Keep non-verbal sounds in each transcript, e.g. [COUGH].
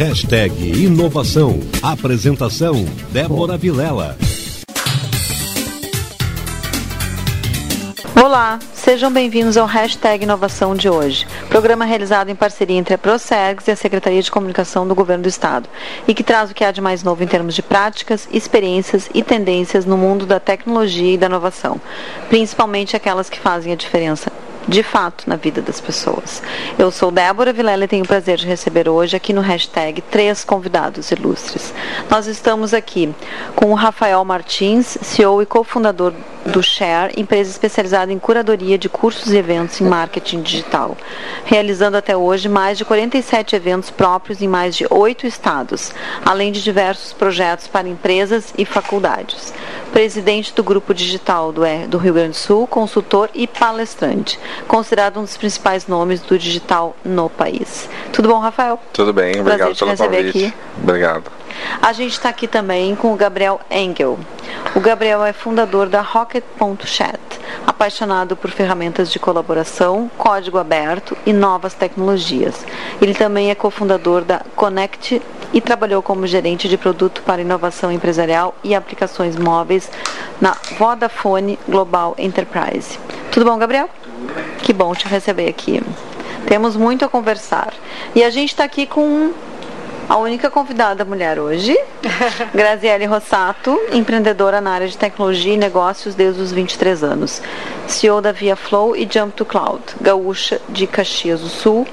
Hashtag Inovação. Apresentação Débora Vilela. Olá, sejam bem-vindos ao Hashtag Inovação de hoje, programa realizado em parceria entre a ProSergs e a Secretaria de Comunicação do Governo do Estado, e que traz o que há de mais novo em termos de práticas, experiências e tendências no mundo da tecnologia e da inovação, principalmente aquelas que fazem a diferença de fato na vida das pessoas. Eu sou Débora Vilela e tenho o prazer de receber hoje aqui no hashtag três convidados ilustres. Nós estamos aqui com o Rafael Martins, CEO e cofundador do Share, empresa especializada em curadoria de cursos e eventos em marketing digital, realizando até hoje mais de 47 eventos próprios em mais de oito estados, além de diversos projetos para empresas e faculdades. Presidente do Grupo Digital do, Rio Grande do Sul, consultor e palestrante, considerado um dos principais nomes do digital no país. Tudo bom, Rafael? Tudo bem, obrigado pelo convite. Aqui. Obrigado. A gente está aqui também com o Gabriel Engel. O Gabriel é fundador da Rocket.chat, apaixonado por ferramentas de colaboração, código aberto e novas tecnologias. Ele também é cofundador da Connect e trabalhou como gerente de produto para inovação empresarial e aplicações móveis na Vodafone Global Enterprise. Tudo bom, Gabriel? Que bom te receber aqui. Temos muito a conversar. E a gente está aqui com a única convidada mulher hoje, [LAUGHS] Graziele Rossato, empreendedora na área de tecnologia e negócios desde os 23 anos. CEO da Via Flow e Jump to Cloud, gaúcha de Caxias do Sul,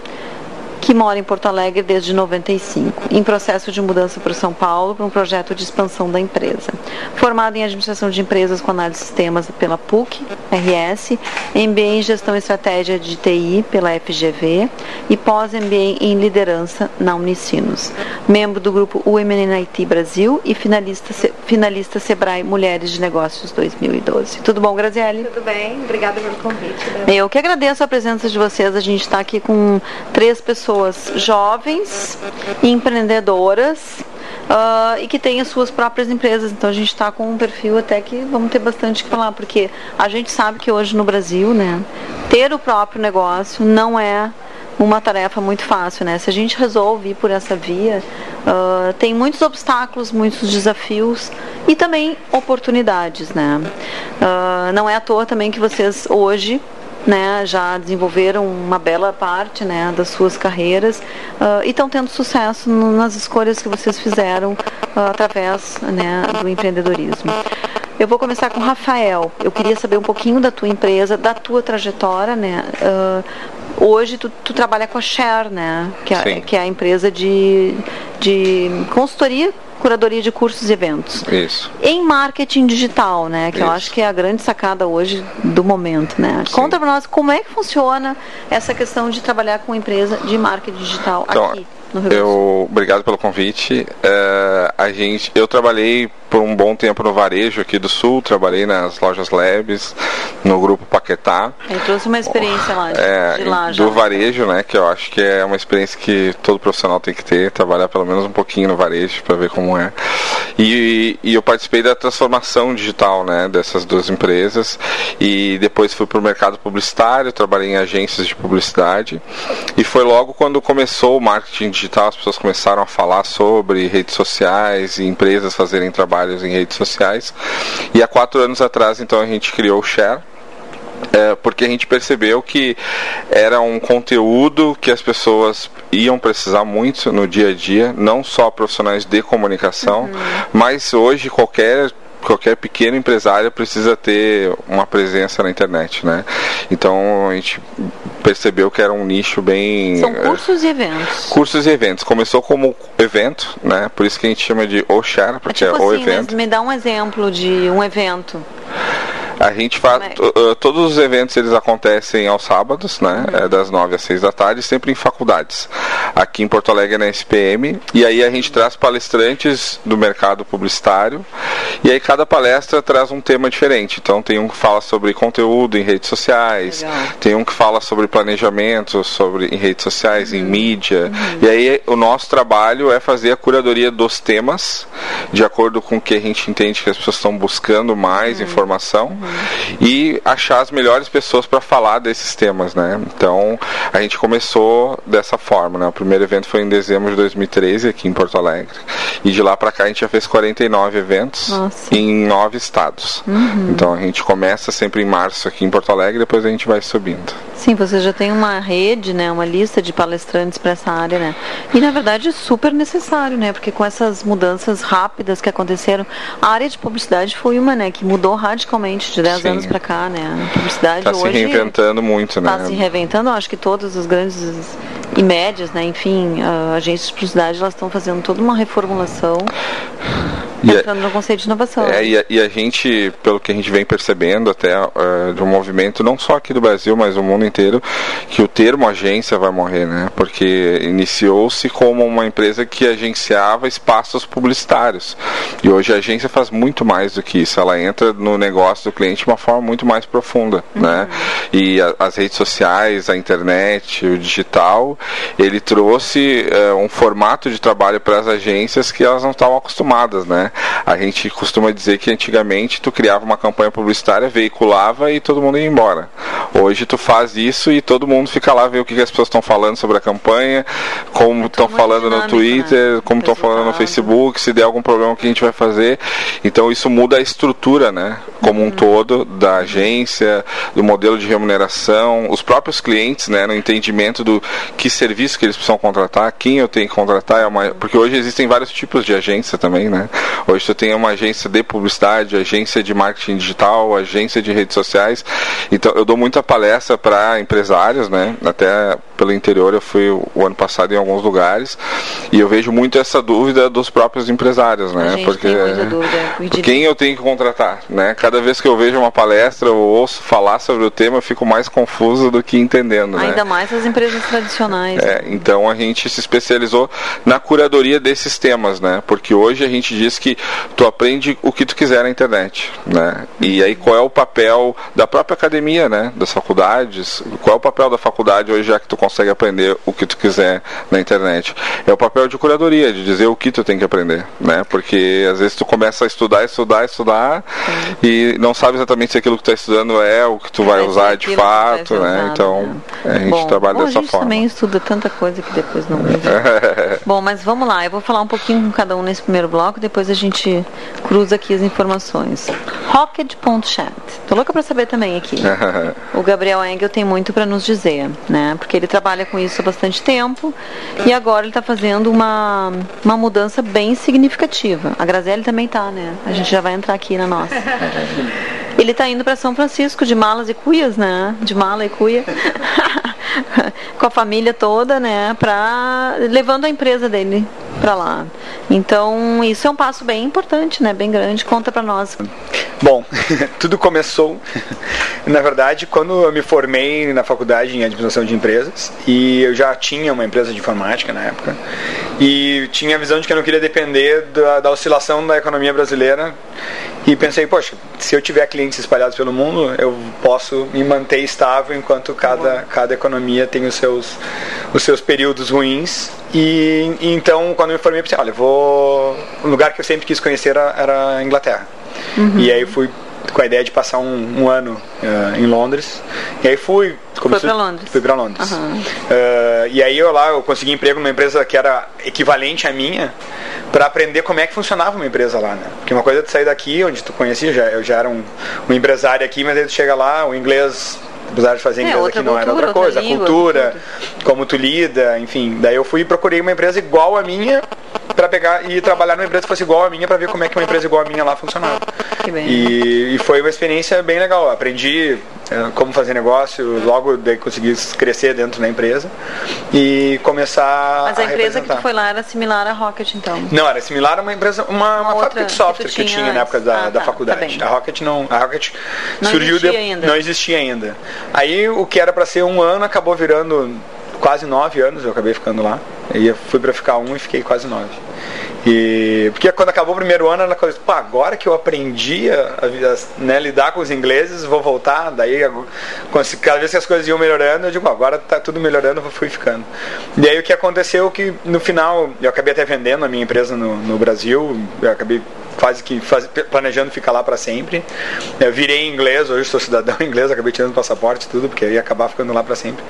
que mora em Porto Alegre desde 95, em processo de mudança para São Paulo para um projeto de expansão da empresa. Formada em administração de empresas com análise de sistemas pela PUC, RS, MBA em gestão e estratégia de TI pela FGV e pós-MBA em liderança na Unicinos. Membro do grupo Women in IT Brasil e finalista, finalista Sebrae Mulheres de Negócios 2012. Tudo bom, Graziele? Tudo bem, obrigada pelo convite. Eu que agradeço a presença de vocês. A gente está aqui com três pessoas pessoas jovens, empreendedoras. Uh, e que têm as suas próprias empresas. Então a gente está com um perfil até que vamos ter bastante que falar, porque a gente sabe que hoje no Brasil, né, ter o próprio negócio não é uma tarefa muito fácil, né? Se a gente resolve ir por essa via, uh, tem muitos obstáculos, muitos desafios e também oportunidades, né? Uh, não é à toa também que vocês hoje né, já desenvolveram uma bela parte né, das suas carreiras uh, e estão tendo sucesso nas escolhas que vocês fizeram uh, através né, do empreendedorismo. Eu vou começar com o Rafael. Eu queria saber um pouquinho da tua empresa, da tua trajetória, né? Uh, hoje tu, tu, trabalha com a Share, né? Que é, que é a empresa de, de consultoria curadoria de cursos e eventos. Isso. Em marketing digital, né? Que Isso. eu acho que é a grande sacada hoje do momento, né? Sim. Conta para nós como é que funciona essa questão de trabalhar com empresa de marketing digital então, aqui. No Rio eu, obrigado pelo convite. É, a gente, eu trabalhei por um bom tempo no varejo aqui do Sul, trabalhei nas lojas Labs, no grupo Paquetá. Eu trouxe uma experiência lá, de, é, de lá já. Do varejo, né, que eu acho que é uma experiência que todo profissional tem que ter, trabalhar pelo menos um pouquinho no varejo para ver como é. E, e, eu participei da transformação digital, né, dessas duas empresas e depois fui para o mercado publicitário, trabalhei em agências de publicidade e foi logo quando começou o marketing digital, as pessoas começaram a falar sobre redes sociais e empresas fazerem trabalho trabalhos em redes sociais. E há quatro anos atrás, então, a gente criou o Share. É, porque a gente percebeu que era um conteúdo que as pessoas iam precisar muito no dia a dia, não só profissionais de comunicação, uhum. mas hoje qualquer qualquer pequeno empresário precisa ter uma presença na internet, né? Então a gente percebeu que era um nicho bem são cursos e eventos. Cursos e eventos. Começou como evento, né? Por isso que a gente chama de o share, porque é, tipo é o assim, evento. Me dá um exemplo de um evento. A gente faz. É? Todos os eventos eles acontecem aos sábados, né? Uhum. É das 9 às 6 da tarde, sempre em faculdades. Aqui em Porto Alegre na SPM. E aí a gente traz palestrantes do mercado publicitário E aí cada palestra traz um tema diferente. Então tem um que fala sobre conteúdo em redes sociais, Legal. tem um que fala sobre planejamento, sobre em redes sociais, Uhum. em mídia. E aí o nosso trabalho é fazer a curadoria dos temas de acordo com o que a gente entende que as pessoas estão buscando mais Uhum. informação e achar as melhores pessoas para falar desses temas, né? Então a gente começou dessa forma, né? O primeiro evento foi em dezembro de 2013 aqui em Porto Alegre e de lá para cá a gente já fez 49 eventos Nossa. em nove estados. Então a gente começa sempre em março aqui em Porto Alegre, depois a gente vai subindo. Sim, você já tem uma rede, né, uma lista de palestrantes para essa área, né? E na verdade é super necessário, né? Porque com essas mudanças rápidas que aconteceram, a área de publicidade foi uma, né, que mudou radicalmente de 10 Sim. anos para cá, né? A publicidade Está se hoje reinventando muito, né? está se reinventando. Acho que todas as grandes e médias, né, enfim, ah, agências de publicidade, elas estão fazendo toda uma reformulação, E a- entrando no conceito de inovação. É, e, a, e a gente, pelo que a gente vem percebendo até de um movimento, não só aqui do Brasil, mas do mundo inteiro, que o termo agência vai morrer, né? Porque iniciou-se como uma empresa que agenciava espaços publicitários. E hoje a agência faz muito mais do que isso. Ela entra no negócio do cliente de uma forma muito mais profunda, né? E a- as redes sociais, a internet, o digital, ele trouxe eh, um formato de trabalho para as agências que elas não estavam acostumadas, né? A gente costuma dizer que antigamente tu criava uma campanha publicitária, veiculava e todo mundo ia embora. Hoje tu faz isso e todo mundo fica lá ver o que, que as pessoas estão falando sobre a campanha, como estão falando no dinâmico, Twitter, né? como estão falando no Resultado. Facebook, se der algum problema que a gente vai fazer. Então isso muda a estrutura, né? Como Uhum. um todo da agência, do modelo de remuneração, os próprios clientes, né? No entendimento do que serviço que eles precisam contratar, quem eu tenho que contratar, é uma... porque hoje existem vários tipos de agência também, né? Hoje tu tem uma agência de publicidade, agência de marketing digital, agência de redes sociais. Então eu dou muita palestra para empresários, né? Até pelo interior eu fui o ano passado em alguns lugares e eu vejo muito essa dúvida dos próprios empresários, né? Porque dúvida. quem eu tenho que contratar, né? Cada vez que eu vejo uma palestra ou ouço falar sobre o tema, eu fico mais confuso do que entendendo, né? Ainda mais as empresas tradicionais. É, então a gente se especializou na curadoria desses temas, né? Porque hoje a gente diz que tu aprende o que tu quiser na internet, né? E aí qual é o papel da própria academia, né? Das faculdades? Qual é o papel da faculdade hoje já que tu consegue aprender o que tu quiser na internet? É o papel de curadoria, de dizer o que tu tem que aprender, né? Porque às vezes tu começa a estudar, estudar, estudar e não sabe exatamente se aquilo que tu está estudando é o que tu vai ser usar de vai fato, né? usado, Então né? A gente Bom, trabalha bom, dessa a gente forma. também estuda tanta coisa que depois não. [LAUGHS] Bom, mas vamos lá, eu vou falar um pouquinho com cada um nesse primeiro bloco, depois a gente cruza aqui as informações. Rocket.chat. Tô louca pra saber também aqui. [LAUGHS] O Gabriel Engel tem muito para nos dizer, né? Porque ele trabalha com isso há bastante tempo e agora ele está fazendo uma, uma mudança bem significativa. A Graziele também tá, né? A gente já vai entrar aqui na nossa. [LAUGHS] Ele está indo para São Francisco de malas e cuias, né? De mala e cuia. [LAUGHS] com a família toda, né? Pra, levando a empresa dele para lá. Então, isso é um passo bem importante, né? Bem grande. Conta para nós. Bom, [LAUGHS] tudo começou, [LAUGHS] na verdade, quando eu me formei na faculdade em administração de empresas e eu já tinha uma empresa de informática na época e tinha a visão de que eu não queria depender da, da oscilação da economia brasileira e pensei, poxa, se eu tiver clientes espalhados pelo mundo, eu posso me manter estável enquanto cada, cada economia tem os seus, os seus períodos ruins e, e então quando eu me formei pensei, olha, vou o lugar que eu sempre quis conhecer era, era a Inglaterra e aí fui com a ideia de passar um, um ano uh, em Londres. E aí fui. Foi para Londres. Fui para Londres. Uhum. Uh, e aí eu lá eu consegui emprego numa empresa que era equivalente à minha para aprender como é que funcionava uma empresa lá, né? Porque uma coisa é tu sair daqui, onde tu conhecia, já, eu já era um, um empresário aqui, mas aí tu chega lá, o inglês apesar de fazer É, inglês outra aqui não era cultura, outra coisa, outra língua, cultura, como tu lida, enfim. Daí eu fui e procurei uma empresa igual a minha para pegar e trabalhar numa empresa que fosse igual a minha para ver como é que uma empresa igual a minha lá funcionava. Que bem. E, e foi uma experiência bem legal. Aprendi como fazer negócio, logo daí consegui crescer dentro da empresa e começar Mas a, empresa que tu foi lá era similar à Rocket, então. Não, era similar a uma empresa, uma, uma, outra fábrica de software que, eu tinha tinha na época antes. da, Ah, da tá, faculdade. tá a Rocket não, a Rocket Não surgiu existia de- ainda. não existia ainda. Aí o que era para ser um ano acabou virando quase nove anos, eu acabei ficando lá. E fui para ficar um e fiquei quase nove. E, porque quando acabou o primeiro ano, ela falou, pô, agora que eu aprendi a, a né, lidar com os ingleses, vou voltar. Daí, cada vez que as coisas iam melhorando, eu digo, agora tá tudo melhorando, eu fui ficando. E aí o que aconteceu que no final, eu acabei até vendendo a minha empresa no, no Brasil, eu acabei quase que faz, planejando ficar lá para sempre. Eu virei inglês, hoje sou cidadão [LAUGHS] inglês, acabei tirando passaporte e tudo, porque ia acabar ficando lá para sempre.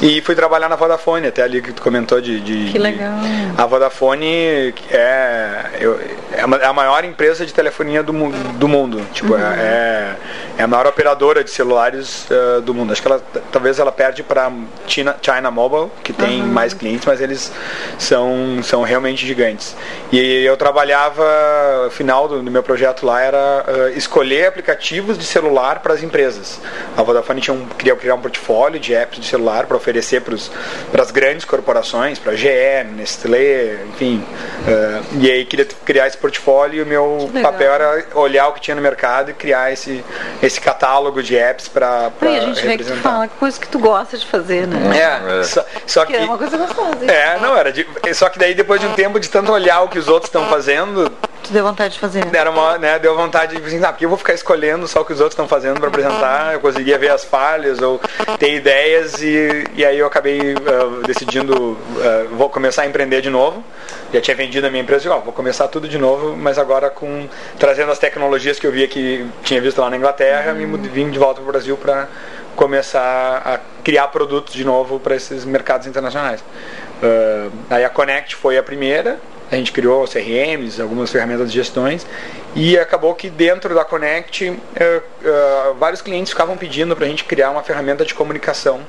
E fui trabalhar na Vodafone, até ali que tu comentou de. de que legal. De, a Vodafone é, eu, é, é a maior empresa de telefonia do, do mundo. Tipo, uhum. é, é a maior operadora de celulares uh, do mundo. Acho que ela talvez ela perde para China, China Mobile, que tem uhum. mais clientes, mas eles são, são realmente gigantes. E eu trabalhava final do, do meu projeto lá era uh, escolher aplicativos de celular para as empresas. A Vodafone tinha um, queria criar um portfólio de apps de celular para oferecer para as grandes corporações, para GE, Nestlé, enfim. Uh, e aí queria criar esse portfólio e o meu papel era olhar o que tinha no mercado e criar esse, esse catálogo de apps para a gente vê que tu fala coisa que tu gosta de fazer, né? É, é. Só, só que, que, é uma coisa gostosa. É, não, era de, só que daí depois de um tempo de tanto olhar o que os outros estão fazendo, Tu deu vontade de fazer? Era uma, né, deu vontade de assim, ah, porque eu vou ficar escolhendo só o que os outros estão fazendo para apresentar. Eu conseguia ver as falhas ou ter ideias e, e aí eu acabei uh, decidindo uh, vou começar a empreender de novo. Já tinha vendido a minha empresa e oh, vou começar tudo de novo, mas agora com trazendo as tecnologias que eu via que tinha visto lá na Inglaterra, me vim de volta para o Brasil para começar a criar produtos de novo para esses mercados internacionais. Uh, aí a Connect foi a primeira a gente criou CRMs, algumas ferramentas de gestões e acabou que dentro da Connect uh, uh, vários clientes ficavam pedindo para a gente criar uma ferramenta de comunicação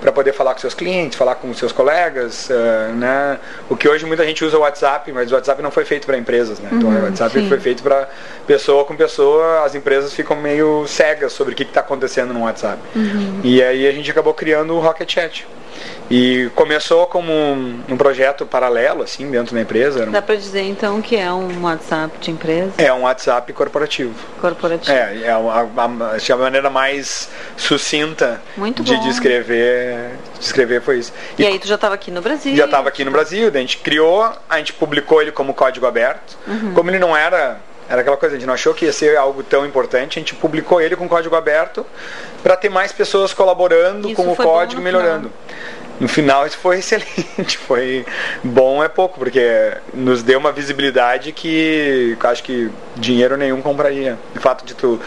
para poder falar com seus clientes, falar com seus colegas, uh, né? O que hoje muita gente usa o WhatsApp, mas o WhatsApp não foi feito para empresas, né? Então, uhum, então o WhatsApp sim. foi feito para pessoa com pessoa. As empresas ficam meio cegas sobre o que está acontecendo no WhatsApp. Uhum. E aí a gente acabou criando o Rocket Chat. E começou como um, um, projeto paralelo, assim, dentro da empresa. Dá para dizer, então, que é um WhatsApp de empresa? É um WhatsApp corporativo. Corporativo. É, é a, a, a, maneira mais sucinta Muito de descrever, descrever foi isso. E, e aí tu já estava aqui no Brasil? Já estava aqui no Brasil, a gente criou, a gente publicou ele como código aberto. Uhum. Como ele não era era aquela coisa, a gente não achou que ia ser algo tão importante, a gente publicou ele com código aberto para ter mais pessoas colaborando isso com o código e melhorando. Final no final isso foi [LAUGHS] excelente, foi bom é pouco, porque nos deu uma visibilidade que acho que dinheiro nenhum compraria. O fato de tu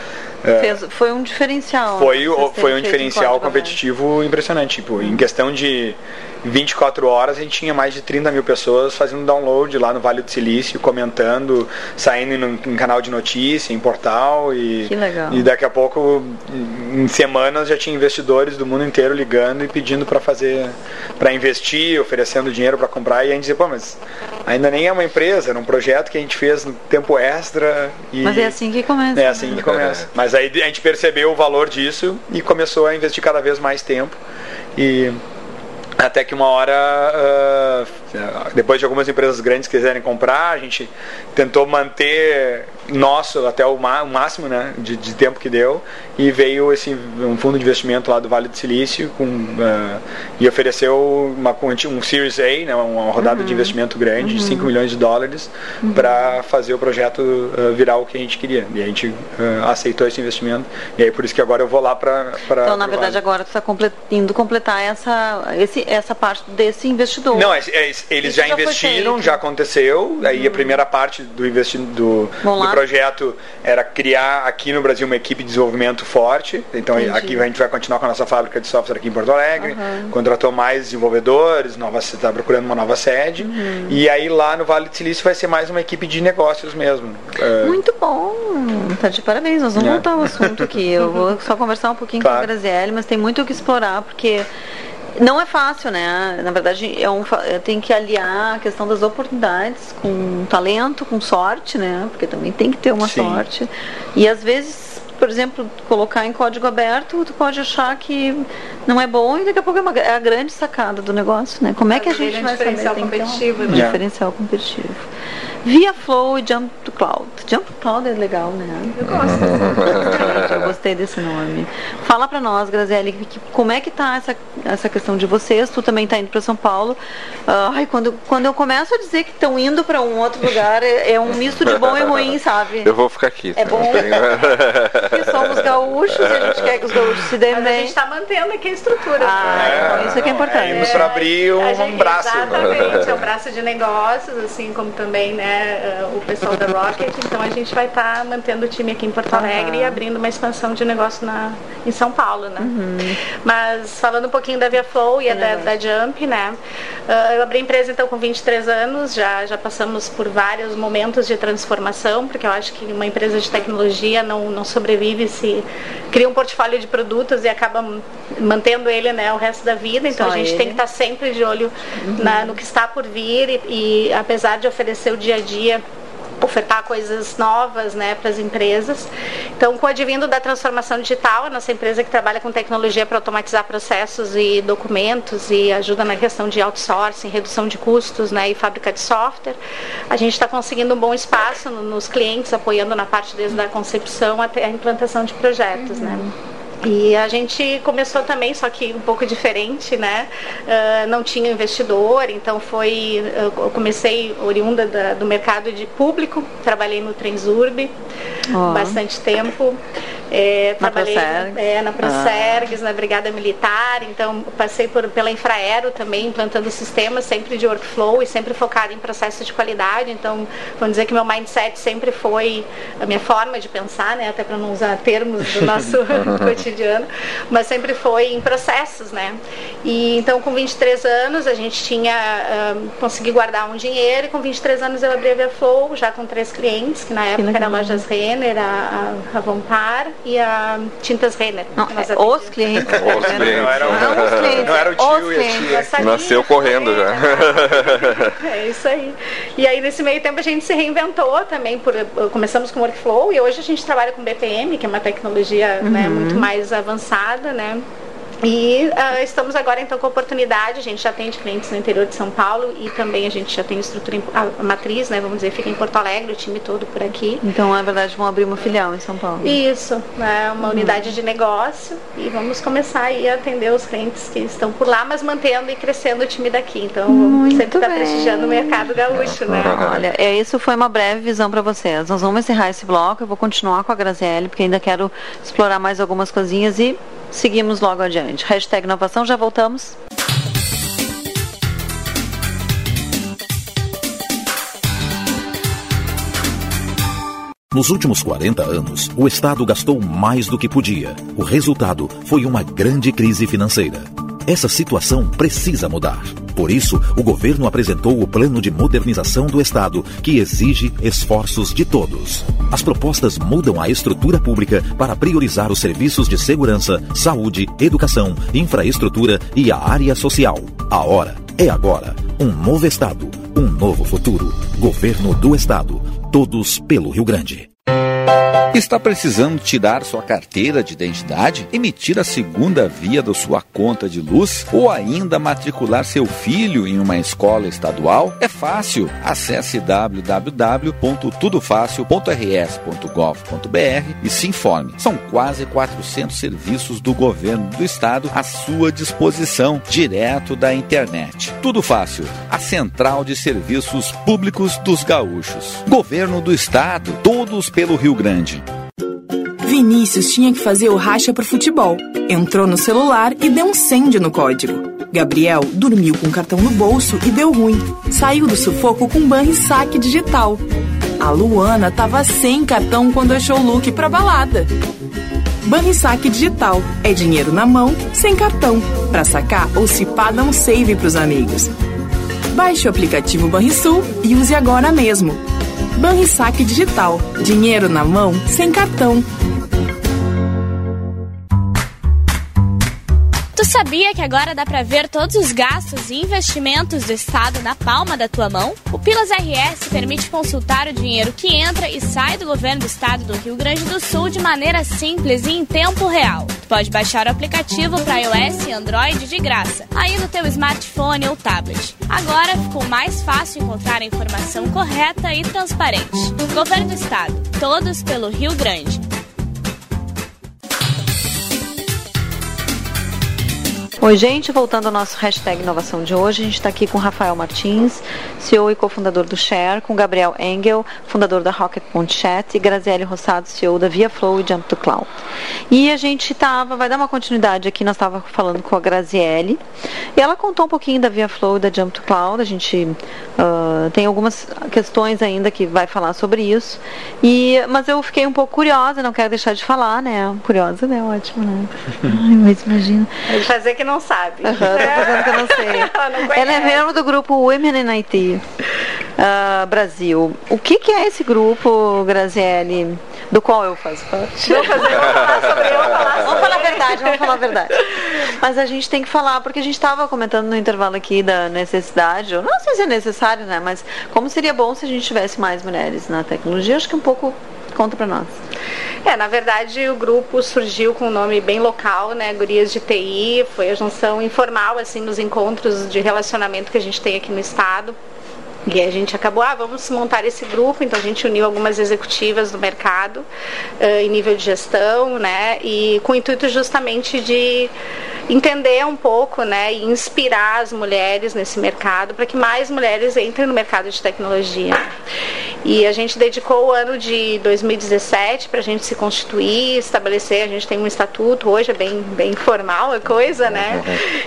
é, Fez, foi um diferencial. Foi, né? foi um diferencial competitivo impressionante. Tipo, em questão de 24 horas a gente tinha mais de 30 mil pessoas fazendo download lá no Vale do Silício, comentando, saindo em canal de notícia, em portal e, que legal. e daqui a pouco, em semanas, já tinha investidores do mundo inteiro ligando e pedindo para fazer, para investir, oferecendo dinheiro para comprar e a gente dizia, pô, mas ainda nem é uma empresa, era um projeto que a gente fez no tempo extra. E, mas é assim que começa. É assim né? que começa. Mas aí a gente percebeu o valor disso e começou a investir cada vez mais tempo. E até que uma hora, uh, depois de algumas empresas grandes quiserem comprar, a gente tentou manter nosso até o, máximo né, de, de, tempo que deu e veio esse um fundo de investimento lá do Vale do Silício com, uh, e ofereceu uma, um Series A, né, uma rodada uhum. de investimento grande uhum. de 5 milhões de dólares uhum. para fazer o projeto uh, virar o que a gente queria. E a gente uh, aceitou esse investimento e aí por isso que agora eu vou lá para... Então, na verdade, vale. agora tu está complet, indo completar essa, esse, essa parte desse investidor. Não, é, é, eles já, já investiram, já aconteceu, aí a uhum. primeira parte do, investi do, do projeto era criar aqui no Brasil uma equipe de desenvolvimento forte. Então Entendi. aqui a gente vai continuar com a nossa fábrica de software aqui em Porto Alegre. Uhum. Contratou mais desenvolvedores, está procurando uma nova sede. Uhum. E aí lá no Vale do Silício vai ser mais uma equipe de negócios mesmo. É. Muito bom! Tá de parabéns. Nós vamos é. voltar ao assunto aqui. Eu vou só conversar um pouquinho claro. com a Graziele, mas tem muito o que explorar, porque não é fácil, né? Na verdade, é um, tem que aliar a questão das oportunidades com talento, com sorte, né? Porque também tem que ter uma Sim. sorte. E às vezes por exemplo, colocar em código aberto, tu pode achar que não é bom e daqui a pouco é, uma, é a grande sacada do negócio, né? Como é que a gente vai saber? Diferencial competitivo, um, né? Diferencial competitivo. Via Flow e Jump to Cloud. Jump to Cloud é legal, né? Eu gosto. Eu gostei desse nome. Fala para nós, Graziele, como é que tá essa, essa questão de vocês? Tu também tá indo para São Paulo. Uh, ai, quando, quando eu começo a dizer que estão indo para um outro lugar, é, é, um misto de bom e ruim, sabe? Eu vou ficar aqui. É bom. [LAUGHS] Somos gaúchos e a gente quer que os gaúchos se dêem bem. a gente está mantendo aqui a estrutura. Ah, é, isso é que é importante. É, para abrir um, gente, um braço. Exatamente, é um braço de negócios, assim como também, né? né, o pessoal da Rocket, então a gente vai estar tá mantendo o time aqui em Porto Alegre uhum. e abrindo uma expansão de negócio na, em São Paulo, né? Uhum. Mas falando um pouquinho da Via Flow e da, da, Jump, né? Uh, eu abri a empresa então com 23 anos, já, já passamos por vários momentos de transformação, porque eu acho que uma empresa de tecnologia não, não sobrevive se cria um portfólio de produtos e acaba mantendo ele né, o resto da vida. Então Só a gente ele. tem que estar sempre de olho uhum. na, no que está por vir e, e apesar de oferecer o dia a dia ofertar coisas novas né, para as empresas. Então, com o advindo da transformação digital, a nossa empresa que trabalha com tecnologia para automatizar processos e documentos e ajuda na questão de outsourcing, redução de custos né, e fábrica de software, a gente está conseguindo um bom espaço nos clientes, apoiando na parte desde a concepção até a implantação de projetos. Né. Uhum. Né? E a gente começou também, só que um pouco diferente, né? Uh, não tinha investidor, então foi. Eu comecei oriunda da, do mercado de público, trabalhei no Transurb oh. bastante tempo. É, na trabalhei é, na Procergs, ah. na Brigada Militar, então passei por, pela Infraero também, implantando sistemas sempre de workflow e sempre focado em processos de qualidade. Então, vamos dizer que meu mindset sempre foi a minha forma de pensar, né, até para não usar termos do [LAUGHS] nosso [LAUGHS] cotidiano, mas sempre foi em processos, né? E então, com 23 anos, a gente tinha um, consegui guardar um dinheiro e com 23 anos eu abri a Via Flow, já com três clientes, que na época que era a Lojas Renner, a, a, a Vampar e a Tintas Renner. Não, é, os clientes. [LAUGHS] Os clientes. Não, era, não, os clientes. não era o tio os e a tia. Nasceu correndo já. É isso aí. E aí nesse meio tempo a gente se reinventou também. Por, começamos com Workflow e hoje a gente trabalha com BPM, que é uma tecnologia né, uhum. né, muito mais avançada, né? E uh, estamos agora então com a oportunidade, a gente já tem clientes no interior de São Paulo e também a gente já tem estrutura em, a, matriz, né? Vamos dizer, fica em Porto Alegre, o time todo por aqui. Então, na verdade, vão abrir uma filial em São Paulo. Isso, é uma uhum. unidade de negócio e vamos começar aí a atender os clientes que estão por lá, mas mantendo e crescendo o time daqui. Então, vamos sempre estar tá prestigiando o mercado gaúcho, né? Olha, é, isso foi uma breve visão para vocês. Nós vamos encerrar esse bloco, eu vou continuar com a Graziele, porque ainda quero explorar mais algumas coisinhas e Seguimos logo adiante. Hashtag inovação, já voltamos. Nos últimos 40 anos, o Estado gastou mais do que podia. O resultado foi uma grande crise financeira. Essa situação precisa mudar. Por isso, o governo apresentou o Plano de Modernização do Estado, que exige esforços de todos. As propostas mudam a estrutura pública para priorizar os serviços de segurança, saúde, educação, infraestrutura e a área social. A hora é agora. Um novo Estado, um novo futuro. Governo do Estado. Todos pelo Rio Grande. Está precisando tirar sua carteira de identidade, emitir a segunda via da sua conta de luz ou ainda matricular seu filho em uma escola estadual? É fácil. Acesse www.tudofácil.rs.gov.br e se informe. São quase 400 serviços do governo do estado à sua disposição, direto da internet. Tudo fácil. A Central de Serviços Públicos dos Gaúchos. Governo do estado, todos pelo Rio Grande. Vinícius tinha que fazer o racha pro futebol. Entrou no celular e deu um send no código. Gabriel dormiu com o cartão no bolso e deu ruim. Saiu do sufoco com ban e saque digital. A Luana tava sem cartão quando achou o look pra balada. Ban e saque digital é dinheiro na mão, sem cartão. Pra sacar ou se pá, dá um save pros amigos. Baixe o aplicativo Banrisul e use agora mesmo. Banrisaque Digital. Dinheiro na mão, sem cartão. Tu sabia que agora dá para ver todos os gastos e investimentos do Estado na palma da tua mão? O Pilas RS permite consultar o dinheiro que entra e sai do governo do Estado do Rio Grande do Sul de maneira simples e em tempo real. Tu pode baixar o aplicativo para iOS e Android de graça, aí no teu smartphone ou tablet. Agora ficou mais fácil encontrar a informação correta e transparente. Governo do Estado, todos pelo Rio Grande. Oi, gente, voltando ao nosso hashtag inovação de hoje, a gente está aqui com Rafael Martins, CEO e cofundador do Share, com Gabriel Engel, fundador da Rocket.chat e Graziele Rossado, CEO da ViaFlow e Jump to Cloud. E a gente estava, vai dar uma continuidade aqui, nós estávamos falando com a Graziele, e ela contou um pouquinho da ViaFlow e da Jump to Cloud, a gente uh, tem algumas questões ainda que vai falar sobre isso, e, mas eu fiquei um pouco curiosa, não quero deixar de falar, né? Curiosa, né? Ótimo, né? [LAUGHS] Ai, mas imagina. Fazer que não sabe. Uhum, tô que eu não sei. [LAUGHS] ela, não ela, é membro do grupo Women in IT uh, Brasil. O que, que, é esse grupo, Graziele, do qual eu faço parte? Fazer, vamos falar sobre eu, falar [LAUGHS] Vamos falar a verdade, vamos falar a verdade. Mas a gente tem que falar, porque a gente estava comentando no intervalo aqui da necessidade, não sei se é necessário, né? Mas como seria bom se a gente tivesse mais mulheres na tecnologia, acho que um pouco conta para nós. É, na verdade o grupo surgiu com um nome bem local, né, Gurias de TI, foi a junção informal assim nos encontros de relacionamento que a gente tem aqui no estado. E a gente acabou, ah, vamos montar esse grupo, então a gente uniu algumas executivas do mercado uh, em nível de gestão, né, e com o intuito justamente de entender um pouco, né, e inspirar as mulheres nesse mercado para que mais mulheres entrem no mercado de tecnologia. E a gente dedicou o ano de 2017 para a gente se constituir, estabelecer, a gente tem um estatuto, hoje é bem, bem formal a coisa, né?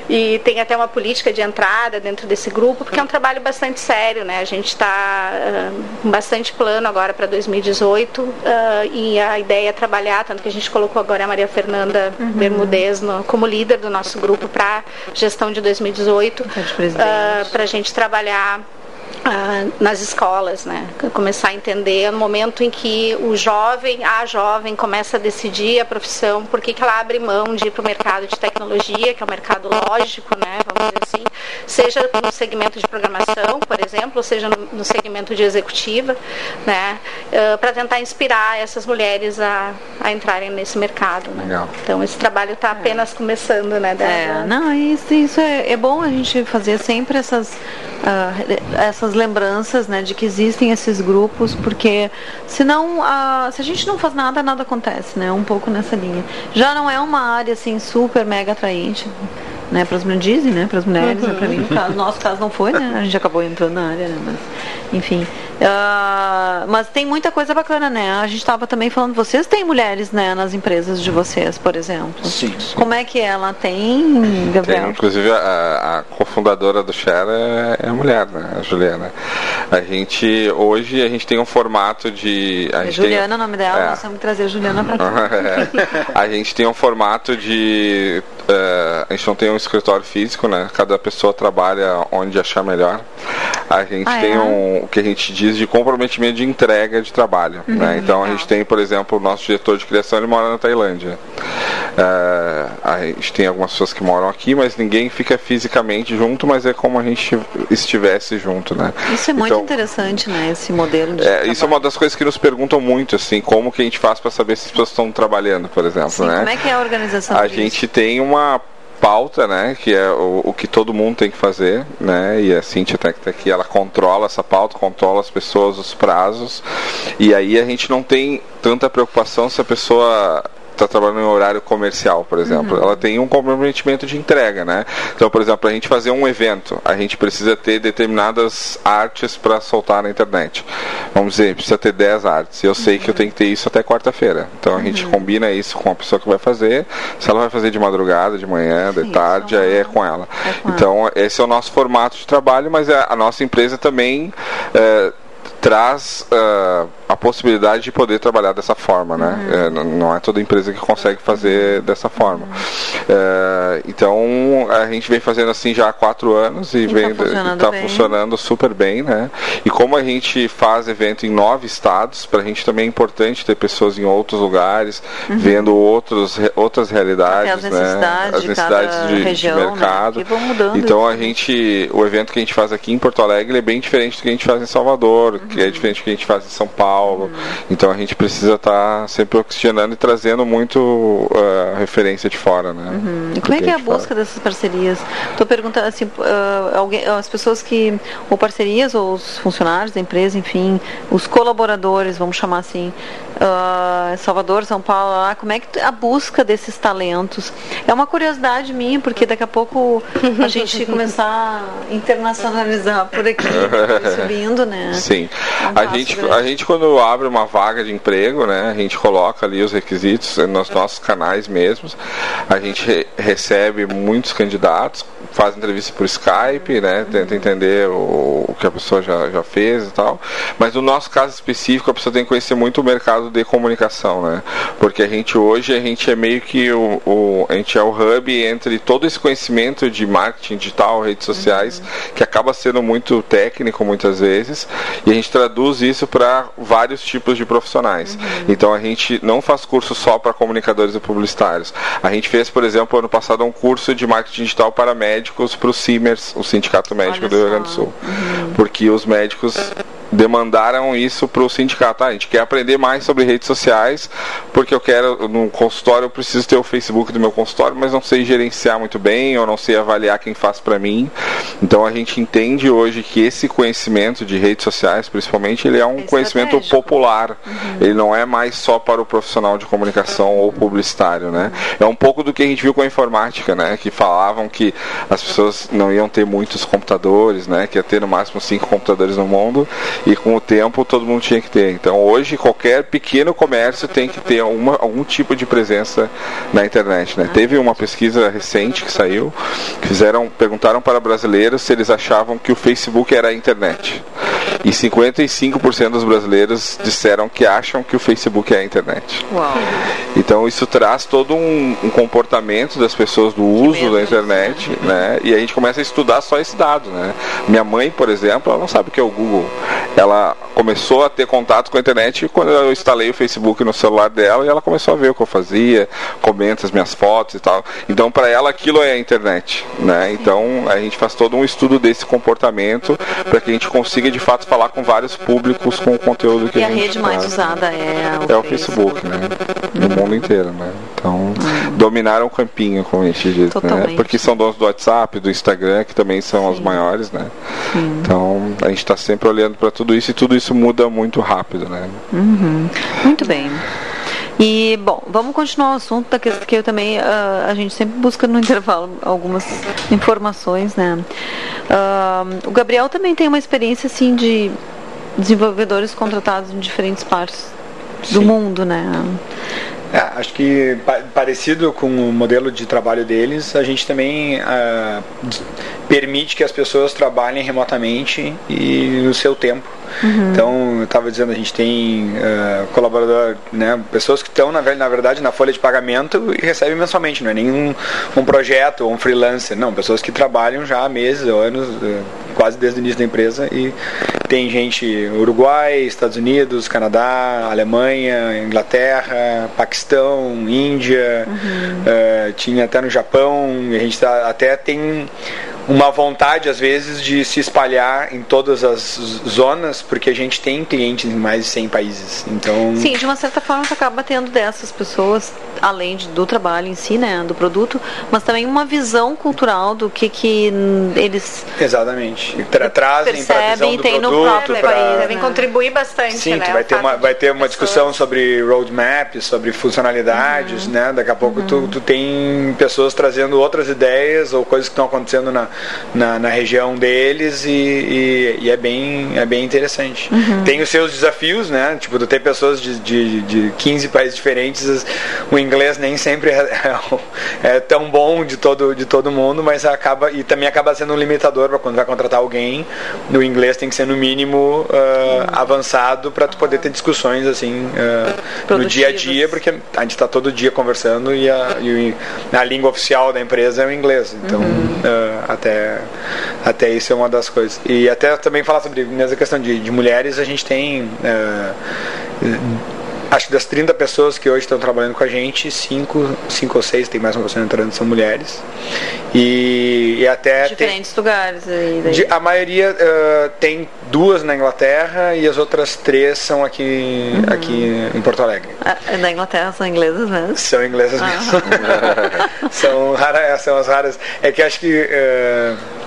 E tem até uma política de entrada dentro desse grupo, porque é um trabalho bastante sério, né? A gente está uh, com bastante plano agora para 2018 uh, e a ideia é trabalhar, tanto que a gente colocou agora a Maria Fernanda uhum. Bermudez no, como líder do nosso grupo para gestão de 2018, uh, para a gente trabalhar ah, nas escolas, né? Começar a entender no momento em que o jovem, a jovem, começa a decidir a profissão, por que, que ela abre mão de ir para o mercado de tecnologia, que é um mercado lógico, né? Vamos dizer assim, seja no segmento de programação, por exemplo, ou seja no, no segmento de executiva, né? Uh, para tentar inspirar essas mulheres a, a entrarem nesse mercado. Né? Legal. Então esse trabalho está apenas é. começando, né? Da, é, não, isso, isso é, é bom a gente fazer sempre essas, uh, essas lembranças né, de que existem esses grupos, porque senão, a, se a gente não faz nada, nada acontece, né? Um pouco nessa linha. Já não é uma área assim super mega atraente né, para as mulheres, dizem, né, para as mulheres, uhum. né, para mim, no caso, nosso caso não foi, né, a gente acabou entrando na área, né, mas, enfim, uh, mas tem muita coisa bacana, né, a gente estava também falando, vocês têm mulheres, né, nas empresas de vocês, por exemplo, sim, sim. como é que ela tem, Gabriel? Tem, inclusive a, a cofundadora do Share é, é, a mulher, né, a Juliana, a gente, hoje a gente tem um formato de... A é Juliana tem, o nome dela, é. nós temos que trazer a Juliana para cá. [LAUGHS] É. a gente tem um formato de, uh, a gente não tem um escritório físico, né? Cada pessoa trabalha onde achar melhor. A gente ah, tem é? um, o que a gente diz de comprometimento de entrega de trabalho. Uhum, né? Então a gente tem, por exemplo, o nosso diretor de criação ele mora na Tailândia. Uh, a gente tem algumas pessoas que moram aqui, mas ninguém fica fisicamente junto, mas é como a gente estivesse junto, né? Isso é muito então, interessante, né? Esse modelo de é, Isso é uma das coisas que nos perguntam muito, assim, como que a gente faz para saber se as pessoas estão trabalhando, por exemplo, Sim, né? Como é que é a organização? A disso? gente tem uma pauta, né, que é o, o, que todo mundo tem que fazer, né, e a Cintia até que tá aqui, ela controla essa pauta, controla as pessoas, os prazos, e aí a gente não tem tanta preocupação se a pessoa está trabalhando em horário comercial, por exemplo, uhum. ela tem um comprometimento de entrega, né? Então, por exemplo, a gente fazer um evento, a gente precisa ter determinadas artes para soltar na internet. Vamos dizer, precisa ter 10 artes. Eu sei que eu tenho que ter isso até quarta-feira. Então a gente uhum. combina isso com a pessoa que vai fazer. Se ela vai fazer de madrugada, de manhã, de Sim, tarde, aí é com ela. É com então, ela. esse é o nosso formato de trabalho, mas a, a nossa empresa também. É, traz uh, a possibilidade de poder trabalhar dessa forma, né? Uhum. É, não é toda empresa que consegue fazer dessa forma. É, então a gente vem fazendo assim já há quatro anos e, e vem tá funcionando, tá funcionando super bem, né? E como a gente faz evento em nove estados, para a gente também é importante ter pessoas em outros lugares, uhum. vendo outros, outras realidades, as necessidades, né? as necessidades de, região, de né? mercado. Né? Então a gente, o evento que a gente faz aqui em Porto Alegre é bem diferente do que a gente faz em Salvador, uhum. Que é diferente do que a gente faz em São Paulo. Uhum. Então a gente precisa estar tá sempre oxigenando e trazendo muito uh, referência de fora, né? Uhum. E como é que é a busca fala. dessas parcerias? Estou perguntando assim, uh, alguém, as pessoas que, ou parcerias, ou os funcionários da empresa, enfim, os colaboradores, vamos chamar assim, uh, Salvador, São Paulo, lá, como é que a busca desses talentos? É uma curiosidade minha, porque daqui a pouco a [LAUGHS] gente começar a internacionalizar por aqui, [LAUGHS] subindo, né? Sim. A, gente, a gente quando abre uma vaga de emprego, né, a gente coloca ali os requisitos nos nossos canais mesmos. A gente re recebe muitos candidatos, faz entrevista por Skype, né, tenta entender o, o que a pessoa já, já fez e tal. Mas no nosso caso específico, a pessoa tem que conhecer muito o mercado de comunicação, né? Porque a gente hoje a gente é meio que o, o a gente é o hub entre todo esse conhecimento de marketing digital, redes sociais, uhum. que acaba sendo muito técnico muitas vezes, e a gente traduz isso para vários tipos de profissionais. Uhum. Então a gente não faz curso só para comunicadores e publicitários. A gente fez, por exemplo, ano passado um curso de marketing digital para médicos para o CIMERS, o Sindicato Médico do Rio Grande do Sul. Uhum. Porque os médicos demandaram isso para o sindicato. Ah, a gente quer aprender mais sobre redes sociais, porque eu quero, no consultório, eu preciso ter o Facebook do meu consultório, mas não sei gerenciar muito bem, ou não sei avaliar quem faz para mim. Então a gente entende hoje que esse conhecimento de redes sociais, principalmente, ele é um é conhecimento popular. Uhum. Ele não é mais só para o profissional de comunicação ou publicitário, né? É um pouco do que a gente viu com a informática, né? Que falavam que as pessoas não iam ter muitos computadores, né? Que ia ter no máximo cinco computadores no mundo e com o tempo todo mundo tinha que ter. Então hoje qualquer pequeno comércio tem que ter uma, algum tipo de presença na internet. Né? Teve uma pesquisa recente que saiu, que fizeram, perguntaram para brasileiros se eles achavam que o Facebook era a internet. E 55% dos brasileiros disseram que acham que o Facebook é a internet. Uau. Então isso traz todo um, um comportamento das pessoas do uso da internet, né? E a gente começa a estudar só esse dado, né? Minha mãe, por exemplo, ela não sabe o que é o Google ela começou a ter contato com a internet quando eu instalei o Facebook no celular dela e ela começou a ver o que eu fazia, comenta as minhas fotos e tal. Então, para ela, aquilo é a internet, né? Então, a gente faz todo um estudo desse comportamento para que a gente consiga, de fato, falar com vários públicos com o conteúdo que e a, a rede mais usada é o, é o Facebook, né? No mundo inteiro, né? Então, hum. dominaram o campinho, como a gente diz, né? Porque são donos do WhatsApp, do Instagram, que também são Sim. os maiores, né? Sim. Então, a gente está sempre olhando para tudo isso e tudo isso muda muito rápido, né? Uhum. Muito bem. E, bom, vamos continuar o assunto, da que eu também, uh, a gente sempre busca no [LAUGHS] intervalo algumas informações, né? Uh, o Gabriel também tem uma experiência, assim, de desenvolvedores contratados em diferentes partes do Sim. mundo, né? É, acho que parecido com o modelo de trabalho deles, a gente também uh, permite que as pessoas trabalhem remotamente e no seu tempo. Uhum. Então, eu estava dizendo, a gente tem uh, colaborador, né, pessoas que estão, na, na verdade, na folha de pagamento e recebem mensalmente, não é nenhum um projeto ou um freelancer, não, pessoas que trabalham já há meses ou anos, uh, quase desde o início da empresa e tem gente Uruguai, Estados Unidos, Canadá, Alemanha, Inglaterra, Paquistão, Índia, uhum. uh, tinha até no Japão, a gente tá, até tem uma vontade às vezes de se espalhar em todas as zonas, porque a gente tem clientes em mais de 100 países. Então, sim, de uma certa forma você acaba tendo dessas pessoas, além de, do trabalho em si, né, do produto, mas também uma visão cultural do que que eles exatamente Tra trazem para a visão do tem produto, no próprio pra... país, devem contribuir bastante. Sim, né, vai ter uma vai ter uma discussão sobre roadmap, sobre funcionalidades, uhum. né? Daqui a pouco uhum. tu, tu tem pessoas trazendo outras ideias ou coisas que estão acontecendo na na, na região deles e, e, e, é, bem, é bem interessante. Uhum. Tem os seus desafios, né? Tipo, tu ter pessoas de, de, de 15 países diferentes, o, inglês nem sempre é, é, [LAUGHS] é, tão bom de todo, de todo mundo, mas acaba e também acaba sendo um limitador para quando vai contratar alguém. O inglês tem que ser no mínimo uh, avançado para tu poder ter discussões assim uh, no dia a dia, porque a gente está todo dia conversando e a, e a, língua oficial da empresa é o inglês. Então uhum. uh, até até isso é uma das coisas. E até também falar sobre nessa questão de, de mulheres, a gente tem acho que das 30 pessoas que hoje estão trabalhando com a gente, 5, cinco ou 6, tem mais uma pessoa entrando, são mulheres. E, e até. Diferentes tem, lugares aí. De, a maioria uh, tem duas na Inglaterra e as outras três são aqui, uhum. aqui em Porto Alegre. Ah, na Inglaterra são inglesas mesmo? São inglesas ah. mesmo. [LAUGHS] são, rara, são as raras. É que acho que. Uh,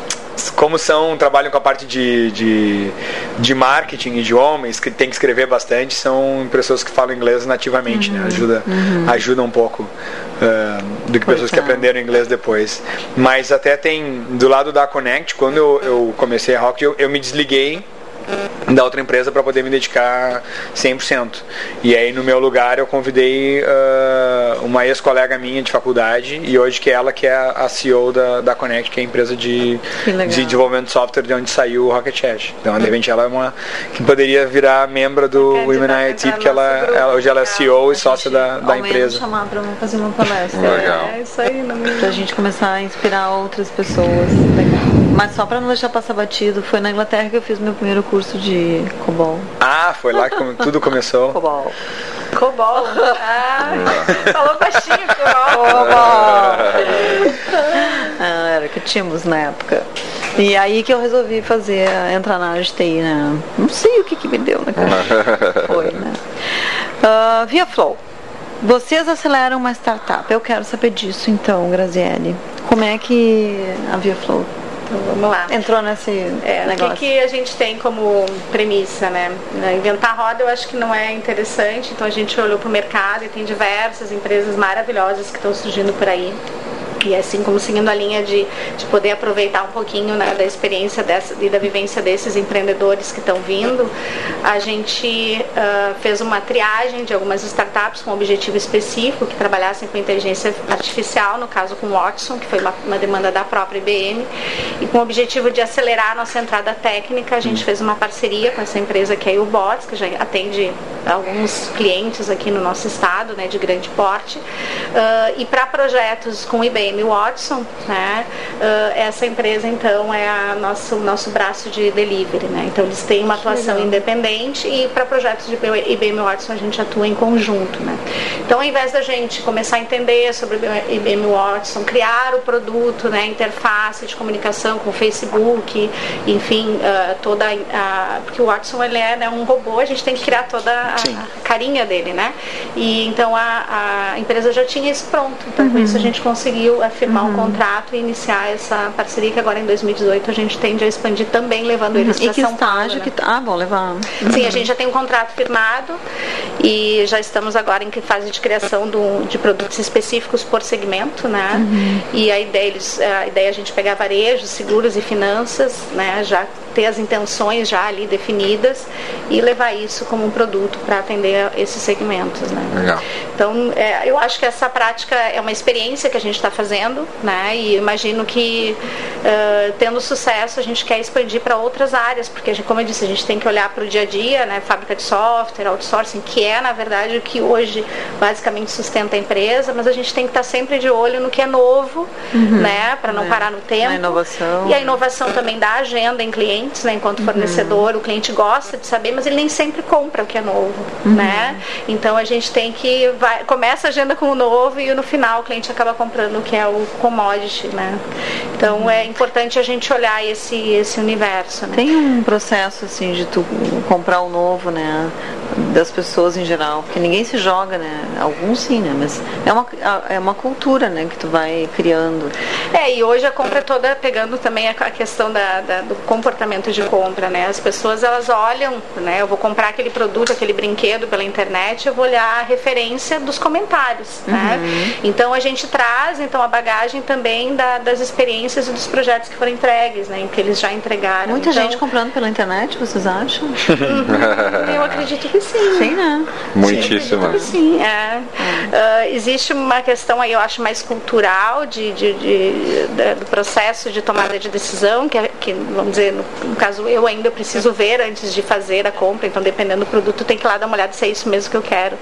como são, trabalham com a parte de, de, de marketing e de homens, que tem que escrever bastante, são pessoas que falam inglês nativamente, né? uhum, né? Ajuda, uhum. ajuda um pouco uh, do que pessoas que aprenderam inglês depois. Mas até tem, do lado da Connect, quando eu, eu comecei a Rock, eu, eu me desliguei da outra empresa para poder me dedicar 100%. E aí no meu lugar eu convidei uh, uma ex-colega minha de faculdade e hoje que é ela que é a CEO da, da Connect, que é a empresa de, de desenvolvimento de software de onde saiu o Rocket Chat. Então de repente ela é uma que poderia virar membro do Women IT, porque ela, ela, hoje ela é CEO e sócia da, da empresa. chamar para fazer uma palestra. Legal. É isso aí, para a gente começar a inspirar outras pessoas. Mas só para não deixar passar batido, foi na Inglaterra que eu fiz meu primeiro curso de COBOL. Ah, foi lá que tudo começou? [LAUGHS] COBOL. COBOL. [LAUGHS] Ah, falou baixinho, COBOL. COBOL. [LAUGHS] ah, era que tínhamos na época. E aí que eu resolvi fazer, entrar na área de TI, né? Não sei o que, que me deu, né? Foi, né? Uh, Via Flow. Vocês aceleram uma startup. Eu quero saber disso, então, Graziele. Como é que a Via Flow então vamos lá. Entrou nesse é, negócio. O que, que, a gente tem como premissa, né? Inventar roda eu acho que não é interessante, então a gente olhou para o mercado e tem diversas empresas maravilhosas que estão surgindo por aí e assim como seguindo a linha de, de poder aproveitar um pouquinho né, da experiência dessa, e da vivência desses empreendedores que estão vindo, a gente uh, fez uma triagem de algumas startups com objetivo específico que trabalhassem com inteligência artificial, no caso com Watson, que foi uma, uma demanda da própria IBM, e com o objetivo de acelerar a nossa entrada técnica, a gente fez uma parceria com essa empresa que é a Ubots, que já atende alguns clientes aqui no nosso estado, né, de grande porte, uh, e para projetos com IBM Amy Watson, né? Uh, essa empresa então é a nosso nosso braço de delivery, né? Então eles têm uma atuação Legal. independente e para projetos de IBM Watson a gente atua em conjunto, né? Então ao invés da gente começar a entender sobre IBM Watson, criar o produto, né? Interface de comunicação com o Facebook, enfim, uh, toda a, porque o Watson ele é né, um robô, a gente tem que criar toda a, a carinha dele, né? E então a, a empresa já tinha isso pronto, então uhum. com isso a gente conseguiu a firmar uhum. um contrato e iniciar essa parceria que agora em 2018 a gente tende a expandir também, levando eles uhum. para São Paulo. Né? Que, tá, ah, bom, levar. Uhum. Sim, a gente já tem um contrato firmado e já estamos agora em fase de criação do, de produtos específicos por segmento, né? Uhum. E a ideia, eles, a ideia é a gente pegar varejo, seguros e finanças, né? Já ter as intenções já ali definidas e levar isso como um produto para atender esses segmentos, né? Legal. Então, é, eu acho que essa prática é uma experiência que a gente está fazendo, né? E imagino que uh, tendo sucesso a gente quer expandir para outras áreas, porque como eu disse, a gente tem que olhar para o dia a dia, né? Fábrica de software, outsourcing, que é na verdade o que hoje basicamente sustenta a empresa, mas a gente tem que estar tá sempre de olho no que é novo, uhum. né? Para não é. parar no tempo. Inovação. E a inovação também da agenda em clientes, né? Enquanto uhum. fornecedor, o cliente gosta de saber, mas ele nem sempre compra o que é novo, uhum. né? Então a gente tem que vai, começa a agenda com o novo e no final o cliente acaba comprando o que é o commodity, né? Então uhum. é importante a gente olhar esse, esse universo. Né? Tem um processo assim de tu comprar o novo, né? Das pessoas em geral, porque ninguém se joga, né? Alguns sim, né? Mas é uma, é uma cultura, né? Que tu vai criando. É, e hoje a compra é toda pegando também a, questão da, da, do comportamento de compra, né? As pessoas elas olham, né? Eu vou comprar aquele produto, aquele brinquedo pela internet, eu vou olhar a referência dos comentários, né? uhum. Então a gente traz então a bagagem também da, das experiências e dos projetos que foram entregues, né? Que eles já entregaram. Muita então... gente comprando pela internet, vocês acham? [LAUGHS] Uhum. Eu acredito que sim. sim. Né? Muitíssimo. Sim, sim é. Uh, existe uma questão aí, eu acho, mais cultural de, de, de, de do processo de tomada de decisão, que, é, que vamos dizer, no, no, caso eu ainda preciso ver antes de fazer a compra, então dependendo do produto, tem que ir lá dar uma olhada se é isso mesmo que eu quero.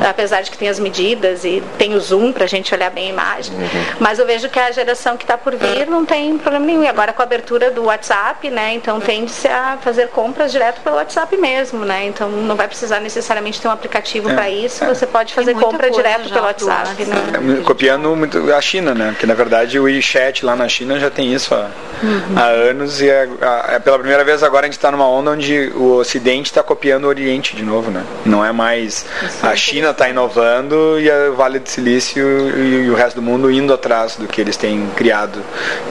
Apesar de que tem as medidas e tem o zoom para a gente olhar bem a imagem. Uhum. Mas eu vejo que a geração que está por vir não tem problema nenhum. E agora com a abertura do WhatsApp, né? Então tende-se a fazer compras direto pelo WhatsApp mesmo, né? Então não vai precisar necessariamente ter um aplicativo é. para isso. Você pode fazer compra direto pelo WhatsApp, né? É, copiando muito a China, né? Porque na verdade o WeChat lá na China já tem isso há, uhum. há anos e é, é, pela primeira vez agora a gente está numa onda onde o Ocidente está copiando o Oriente de novo, né? Não é mais isso a China está inovando e a Vale do Silício e, e, o resto do mundo indo atrás do que eles têm criado.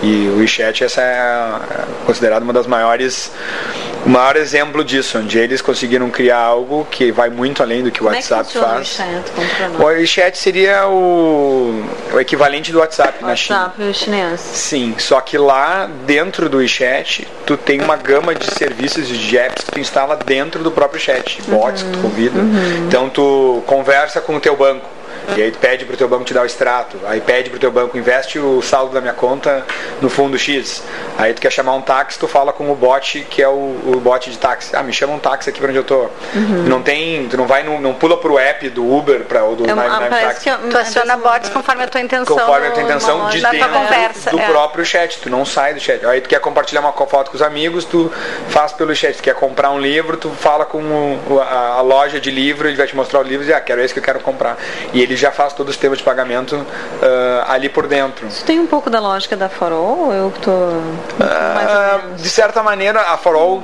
E o WeChat essa é considerado uma das maiores o maior exemplo disso, onde eles conseguiram criar algo que vai muito além do que o WhatsApp é que faz. O WeChat seria o, o equivalente do WhatsApp o na China. WhatsApp chinês. Sim, só que lá dentro do WeChat tu tem uma gama de serviços de apps que tu instala dentro do próprio chat, bots uhum, que tu convida. Uhum. Então tu conversa com o teu banco e aí pede para o teu banco te dar o extrato. Aí pede para o teu banco, investe o saldo da minha conta no fundo X. Aí tu quer chamar um táxi, tu fala com o bot, que é o, o bot de táxi. Ah, me chama um táxi aqui para onde eu tô. Uhum. Não tem, tu não vai, no, não pula pro app do Uber para o do é, Nine, Nine Taxi. Que, tu aciona bots conforme a tua intenção. Conforme a tua intenção de dentro conversa, do é. próprio chat. Tu não sai do chat. Aí tu quer compartilhar uma foto com os amigos, tu faz pelo chat. Tu quer comprar um livro, tu fala com o, a, a, loja de livro, ele vai te mostrar o livro e ah, quero esse que eu quero comprar. E ele já faz todo o sistema de pagamento uh, ali por dentro. Isso tem um pouco da lógica da Farol? Eu tô uh, de certa maneira a Farol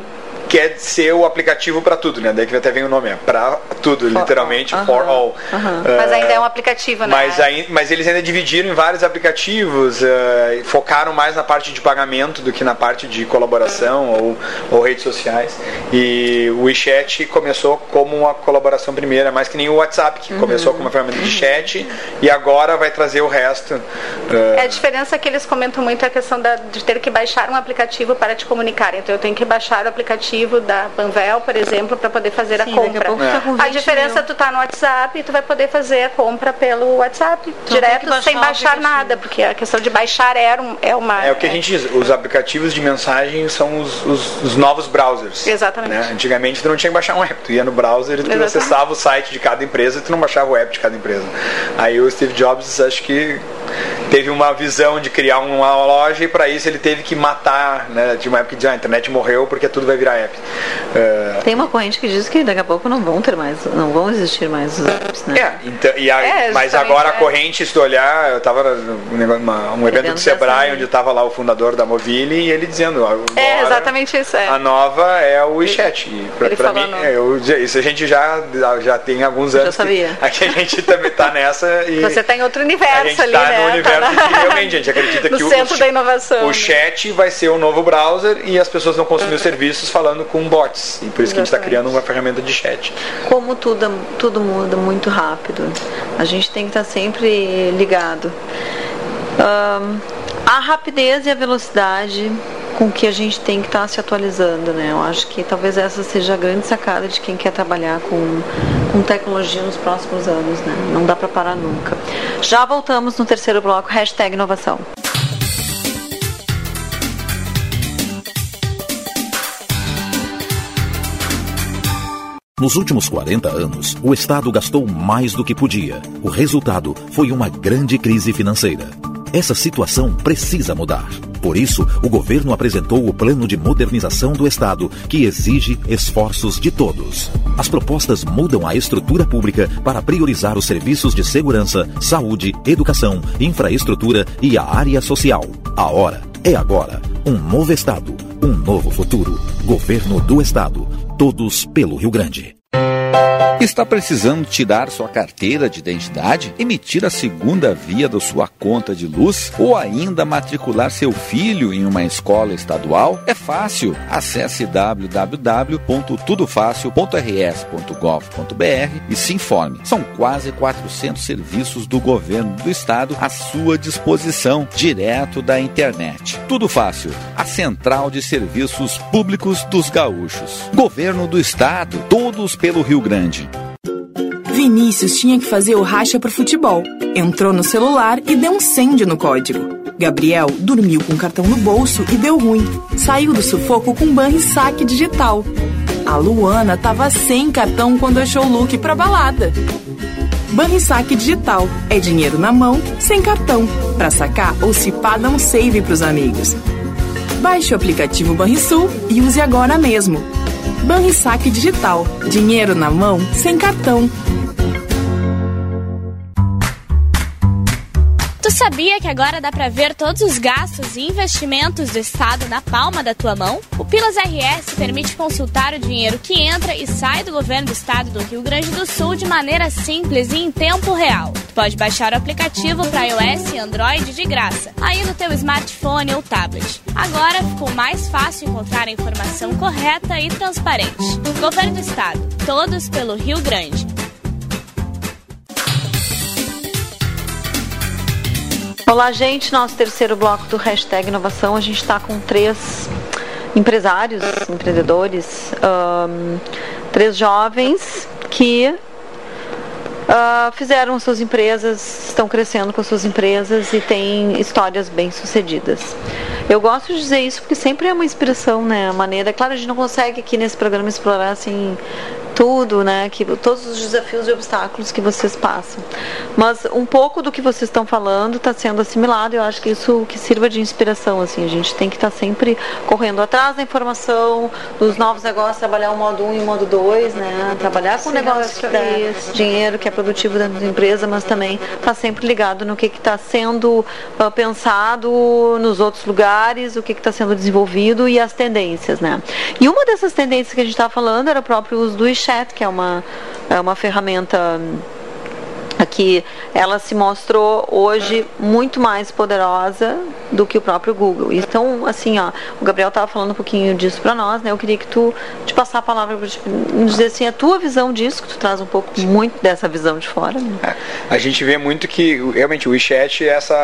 quer ser o aplicativo para tudo, né? Daí que até vem o nome, é para tudo, for literalmente, all. for all. Uh -huh. uh, mas ainda é um aplicativo, né? Mas, aí, mas eles ainda dividiram em vários aplicativos, uh, focaram mais na parte de pagamento do que na parte de colaboração ou, ou redes sociais. E o WeChat começou como uma colaboração primeira, mais que nem o WhatsApp, que -huh. começou como uma ferramenta de chat e agora vai trazer o resto. É a diferença que eles comentam muito é a questão da, de ter que baixar um aplicativo para te comunicar. Então eu tenho que baixar o aplicativo aplicativo da Panvel, por exemplo, para poder fazer Sim, a compra. A, a diferença é tu tá no WhatsApp e tu vai poder fazer a compra pelo WhatsApp então, direto baixar sem baixar nada, porque a questão de baixar é, um, é uma. É o que a gente diz, os aplicativos de mensagem são os, os, os novos browsers. Exatamente. Né? Antigamente tu não tinha que baixar um app, tu ia no browser e tu Exatamente. acessava o site de cada empresa e tu não baixava o app de cada empresa. Aí o Steve Jobs acho que teve uma visão de criar uma loja e para isso ele teve que matar, né? De uma época que ah, a internet morreu porque tudo vai virar app. Uh... Tem uma corrente que diz que daqui a pouco não vão ter mais, não vão existir mais os apps, né? É, então, e a, é, mas agora a é. corrente, se tu olhar, eu estava num evento do Sebrae onde estava lá o fundador da Mobile e ele dizendo, é exatamente isso, é. A nova é o WeChat. E pra mim, é, eu, isso a gente já já tem alguns anos. Já sabia. [LAUGHS] Que, aqui a gente também está nessa e você está em outro universo ali, tá né? no universo tá que realmente a gente acredita [LAUGHS] no que centro o, da inovação. O chat vai ser o novo browser e as pessoas vão consumir os [LAUGHS] serviços falando com bots. E por isso que a gente está criando uma ferramenta de chat. Como tudo, tudo muda muito rápido, a gente tem que estar tá sempre ligado. Um, a rapidez e a velocidade com que a gente tem que estar tá se atualizando, né? Eu acho que talvez essa seja a grande sacada de quem quer trabalhar com, com tecnologia nos próximos anos, né? Não dá para parar nunca. Já voltamos no terceiro bloco, hashtag inovação. Nos últimos 40 anos, o Estado gastou mais do que podia. O resultado foi uma grande crise financeira. Essa situação precisa mudar. Por isso, o governo apresentou o Plano de Modernização do Estado, que exige esforços de todos. As propostas mudam a estrutura pública para priorizar os serviços de segurança, saúde, educação, infraestrutura e a área social. A hora é agora. Um novo Estado, um novo futuro. Governo do Estado. Todos pelo Rio Grande. Está precisando tirar sua carteira de identidade, emitir a segunda via da sua conta de luz ou ainda matricular seu filho em uma escola estadual? É fácil. Acesse www.tudofácil.rs.gov.br e se informe. São quase 400 serviços do governo do estado à sua disposição, direto da internet. Tudo fácil. A Central de Serviços Públicos dos Gaúchos. Governo do estado, todos pelo Rio Grande. Vinícius tinha que fazer o racha pro futebol. Entrou no celular e deu um send no código. Gabriel dormiu com o cartão no bolso e deu ruim. Saiu do sufoco com ban e saque digital. A Luana tava sem cartão quando achou o look pra balada. Ban e saque digital é dinheiro na mão, sem cartão. Pra sacar ou se pá, dá um save pros amigos. Baixe o aplicativo Banrisul e use agora mesmo. Banrisaque Digital. Dinheiro na mão, sem cartão. Sabia que agora dá para ver todos os gastos e investimentos do Estado na palma da tua mão? O Pilas RS permite consultar o dinheiro que entra e sai do governo do Estado do Rio Grande do Sul de maneira simples e em tempo real. Tu pode baixar o aplicativo para iOS e Android de graça, aí no teu smartphone ou tablet. Agora ficou mais fácil encontrar a informação correta e transparente. Governo do Estado, todos pelo Rio Grande. Olá, gente. Nosso terceiro bloco do Hashtag Inovação. A gente está com três empresários, empreendedores, um, três jovens que uh, fizeram suas empresas, estão crescendo com suas empresas e têm histórias bem sucedidas. Eu gosto de dizer isso porque sempre é uma inspiração, né? A maneira, claro, a gente não consegue aqui nesse programa explorar assim tudo, né? Que todos os desafios e obstáculos que vocês passam. Mas um pouco do que vocês estão falando está sendo assimilado. Eu acho que isso que sirva de inspiração, assim. A gente tem que estar tá sempre correndo atrás da informação, dos novos negócios, trabalhar o modo 1 um e o modo 2, né? Trabalhar com o negócio que dá dinheiro, que é produtivo dentro da empresa, mas também está sempre ligado no que está sendo uh, pensado nos outros lugares, o que está sendo desenvolvido e as tendências, né? E uma dessas tendências que a gente estava falando era o próprio uso do Que é uma, é uma ferramenta que ela se mostrou hoje muito mais poderosa do que o próprio Google. Então, assim, ó, o Gabriel estava falando um pouquinho disso para nós, né? Eu queria que tu te passar a palavra para dizer assim a tua visão disso, que tu traz um pouco muito dessa visão de fora. Né? É, a gente vê muito que realmente o WeChat essa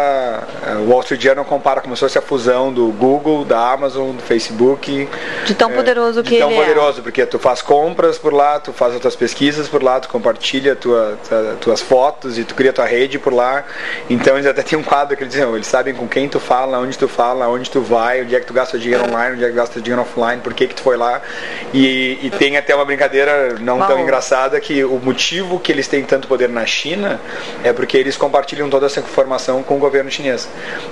é, o Wall Street Journal compara como se fosse a fusão do Google, da Amazon, do Facebook. De tão é, poderoso que de tão ele é. poderoso, é. porque tu faz compras por lá, tu faz as tuas pesquisas por lá, tu compartilha tua, tua, tuas fotos e tu cria tua rede por lá. Então eles até tem um quadro que eles dizem, eles sabem com quem tu fala onde tu fala, onde tu vai, onde é que tu gasta dinheiro online, onde é que gasta dinheiro offline, por que que tu foi lá. E, e tem até uma brincadeira não tão engraçada que o motivo que eles têm tanto poder na China é porque eles compartilham toda essa informação com o governo chinês.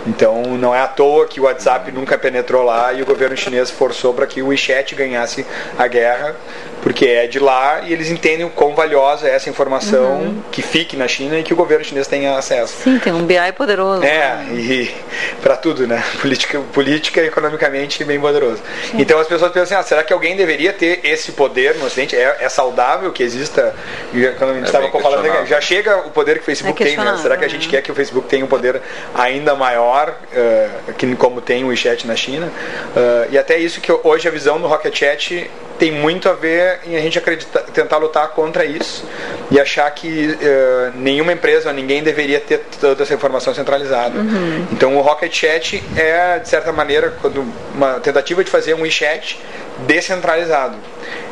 Então não é à toa que o WhatsApp nunca penetrou lá e o governo chinês forçou para que o WeChat ganhasse a guerra, porque é de lá e eles entendem o quão valiosa é essa informação uhum. que fique na China e que o governo chinês tenha acesso. Sim, tem um BI poderoso. É, e [LAUGHS] para tudo, né? [LAUGHS] Política, política economicamente bem poderoso. Sim. Então as pessoas pensam assim, ah, será que alguém deveria ter esse poder no Ocidente? É, é saudável que exista? Quando a gente estava é falando, já chega o poder que o Facebook é tem, né? Será que a gente né? quer que o Facebook tenha um poder ainda maior, uh, que, como tem o WeChat na China? Uh, e até isso que hoje a visão do Rocket Chat tem muito a ver em a gente acreditar, tentar lutar contra isso e achar que uh, nenhuma empresa ninguém deveria ter toda essa informação centralizada. Uhum. Então o Rocket Chat é, de certa maneira, uma tentativa de fazer um WeChat descentralizado.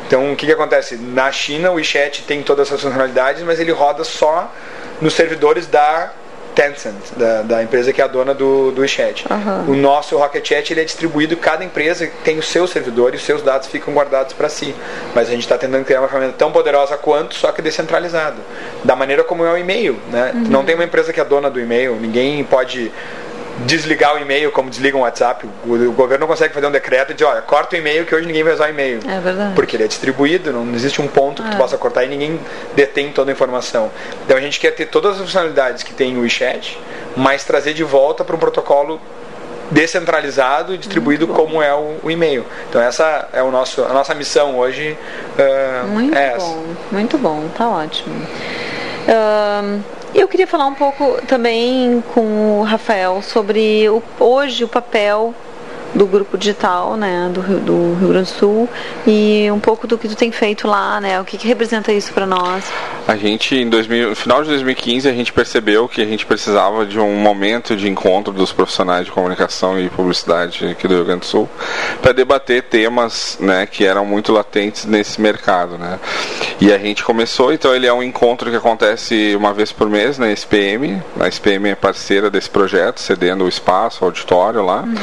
Então o que, que acontece? Na China o WeChat tem todas essas funcionalidades, mas ele roda só nos servidores da Tencent, da, da, empresa que é a dona do, do WeChat. Uhum. O nosso Rocket Chat ele é distribuído, cada empresa tem o seu servidor e os seus dados ficam guardados para si. Mas a gente está tentando criar uma ferramenta tão poderosa quanto, só que descentralizada. Da maneira como é o e-mail. Né? Uhum. Não tem uma empresa que é dona do e-mail, ninguém pode desligar o e-mail como desliga o WhatsApp. O, governo não consegue fazer um decreto e dizer, olha, corta o e-mail que hoje ninguém vai usar o e-mail. É verdade. Porque ele é distribuído, não existe um ponto que é. tu possa cortar e ninguém detém toda a informação. Então a gente quer ter todas as funcionalidades que tem o WeChat, mas trazer de volta para um protocolo descentralizado e distribuído como é o, o, e-mail. Então essa é o nosso, a nossa missão hoje. Uh, muito é bom, muito bom, tá ótimo. Uh, eu queria falar um pouco também com o Rafael sobre o, hoje o papel do grupo digital, né, do, do Rio Grande do Sul e um pouco do que tu tem feito lá, né, o que, que representa isso para nós? A gente, em 2000, no final de 2015, a gente percebeu que a gente precisava de um momento de encontro dos profissionais de comunicação e publicidade aqui do Rio Grande do Sul para debater temas, né, que eram muito latentes nesse mercado, né. E a gente começou, então ele é um encontro que acontece uma vez por mês na SPM, a SPM é parceira desse projeto, cedendo o espaço, o auditório lá, uhum.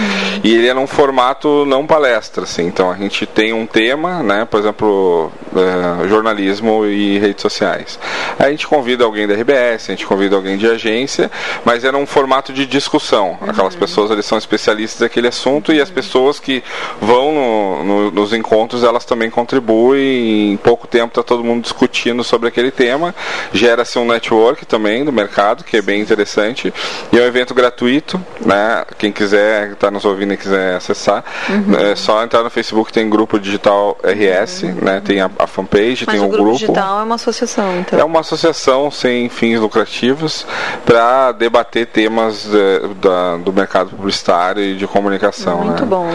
e ele é num formato não palestra, assim, então a gente tem um tema, né, por exemplo, é, jornalismo e redes sociais. Aí a gente convida alguém da RBS, a gente convida alguém de agência, mas é num formato de discussão. Uhum. Aquelas pessoas eles são especialistas daquele assunto uhum. e as pessoas que vão no, no, nos encontros elas também contribuem. Em pouco tempo está todo mundo discutindo sobre aquele tema. Gera-se um network também do mercado que é bem interessante e é um evento gratuito, né? Quem quiser está nos ouvindo e quiser acessar, uhum. é só entrar no Facebook tem grupo digital RS, uhum. né? Tem a, a fanpage, Mas tem o um grupo. grupo. digital é uma associação, então. É uma associação sem fins lucrativos para debater temas de, eh, da, do mercado publicitário e de comunicação. Muito né? bom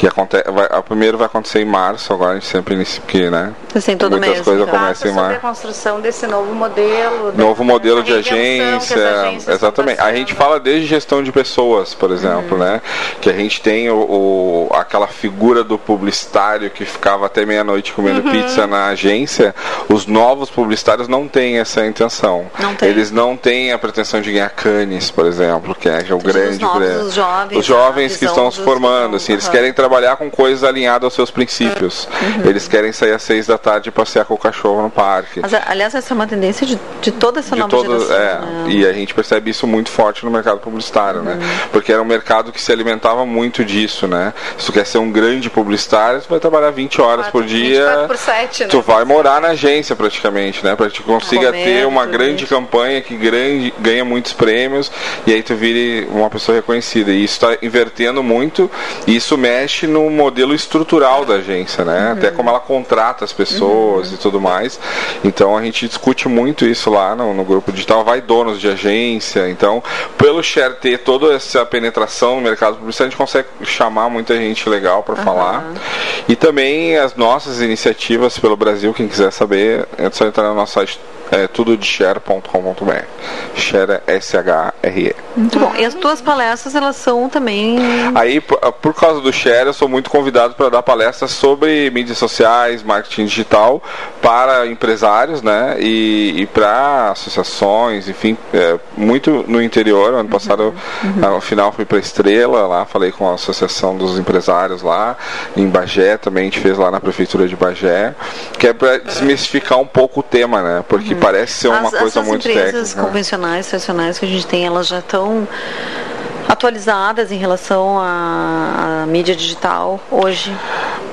que acontece, vai, a primeiro vai acontecer em março, agora a gente sempre inicia, porque, né? Assim, todo muitas mês, coisas então. começam em março. a construção desse novo modelo. Novo modelo de agência, exatamente. A gente fala desde gestão de pessoas, por exemplo, uhum. né? Que a gente tem o, o, aquela figura do publicitário que ficava até meia-noite comendo uhum. pizza na agência. Os novos publicitários não têm essa intenção. Não tem. Eles não têm a pretensão de ganhar canes, por exemplo, que é, que é o grande. Os, novos, os jovens, os jovens que estão se formando, assim, eles querem trabalhar com coisas alinhadas aos seus princípios. Uhum. Eles querem sair às seis da tarde e passear com o cachorro no parque. Mas, aliás, essa é uma tendência de, de toda essa de nova todo, geração. É, né? E a gente percebe isso muito forte no mercado publicitário, né? uhum. né? Porque era um mercado que se alimentava muito disso, né? Se tu quer ser um grande publicitário, tu vai trabalhar 20 horas por dia. Por 7, né? Tu vai morar na agência praticamente, né? Para que tu consiga Comer, ter uma grande isso. campanha que grande, ganha muitos prêmios e aí tu vire uma pessoa reconhecida. E isso está invertendo muito e isso mexe no modelo estrutural da agência, né? Uhum. Até como ela contrata as pessoas uhum. e tudo mais. Então a gente discute muito isso lá no, no, grupo digital. Vai donos de agência. Então, pelo Share ter toda essa penetração no mercado publicitário, a gente consegue chamar muita gente legal para uhum. falar. E também as nossas iniciativas pelo Brasil, quem quiser saber, é só entrar no nosso site é tudo de share.com.br. Share é S-H-R-E. Muito bom. E as tuas palestras, elas são também. Aí, por, por causa do Share, eu sou muito convidado para dar palestras sobre mídias sociais, marketing digital para empresários, né? E, e para associações, enfim, é, muito no interior. Ano passado, uhum. ao final, fui para Estrela, lá falei com a Associação dos Empresários lá, em Bagé também, a gente fez lá na Prefeitura de Bagé, que é para desmistificar um pouco o tema, né? Porque parece ser uma As, coisa muito técnica. As empresas convencionais, tradicionais que a gente tem, elas já estão atualizadas em relação à, à mídia digital hoje?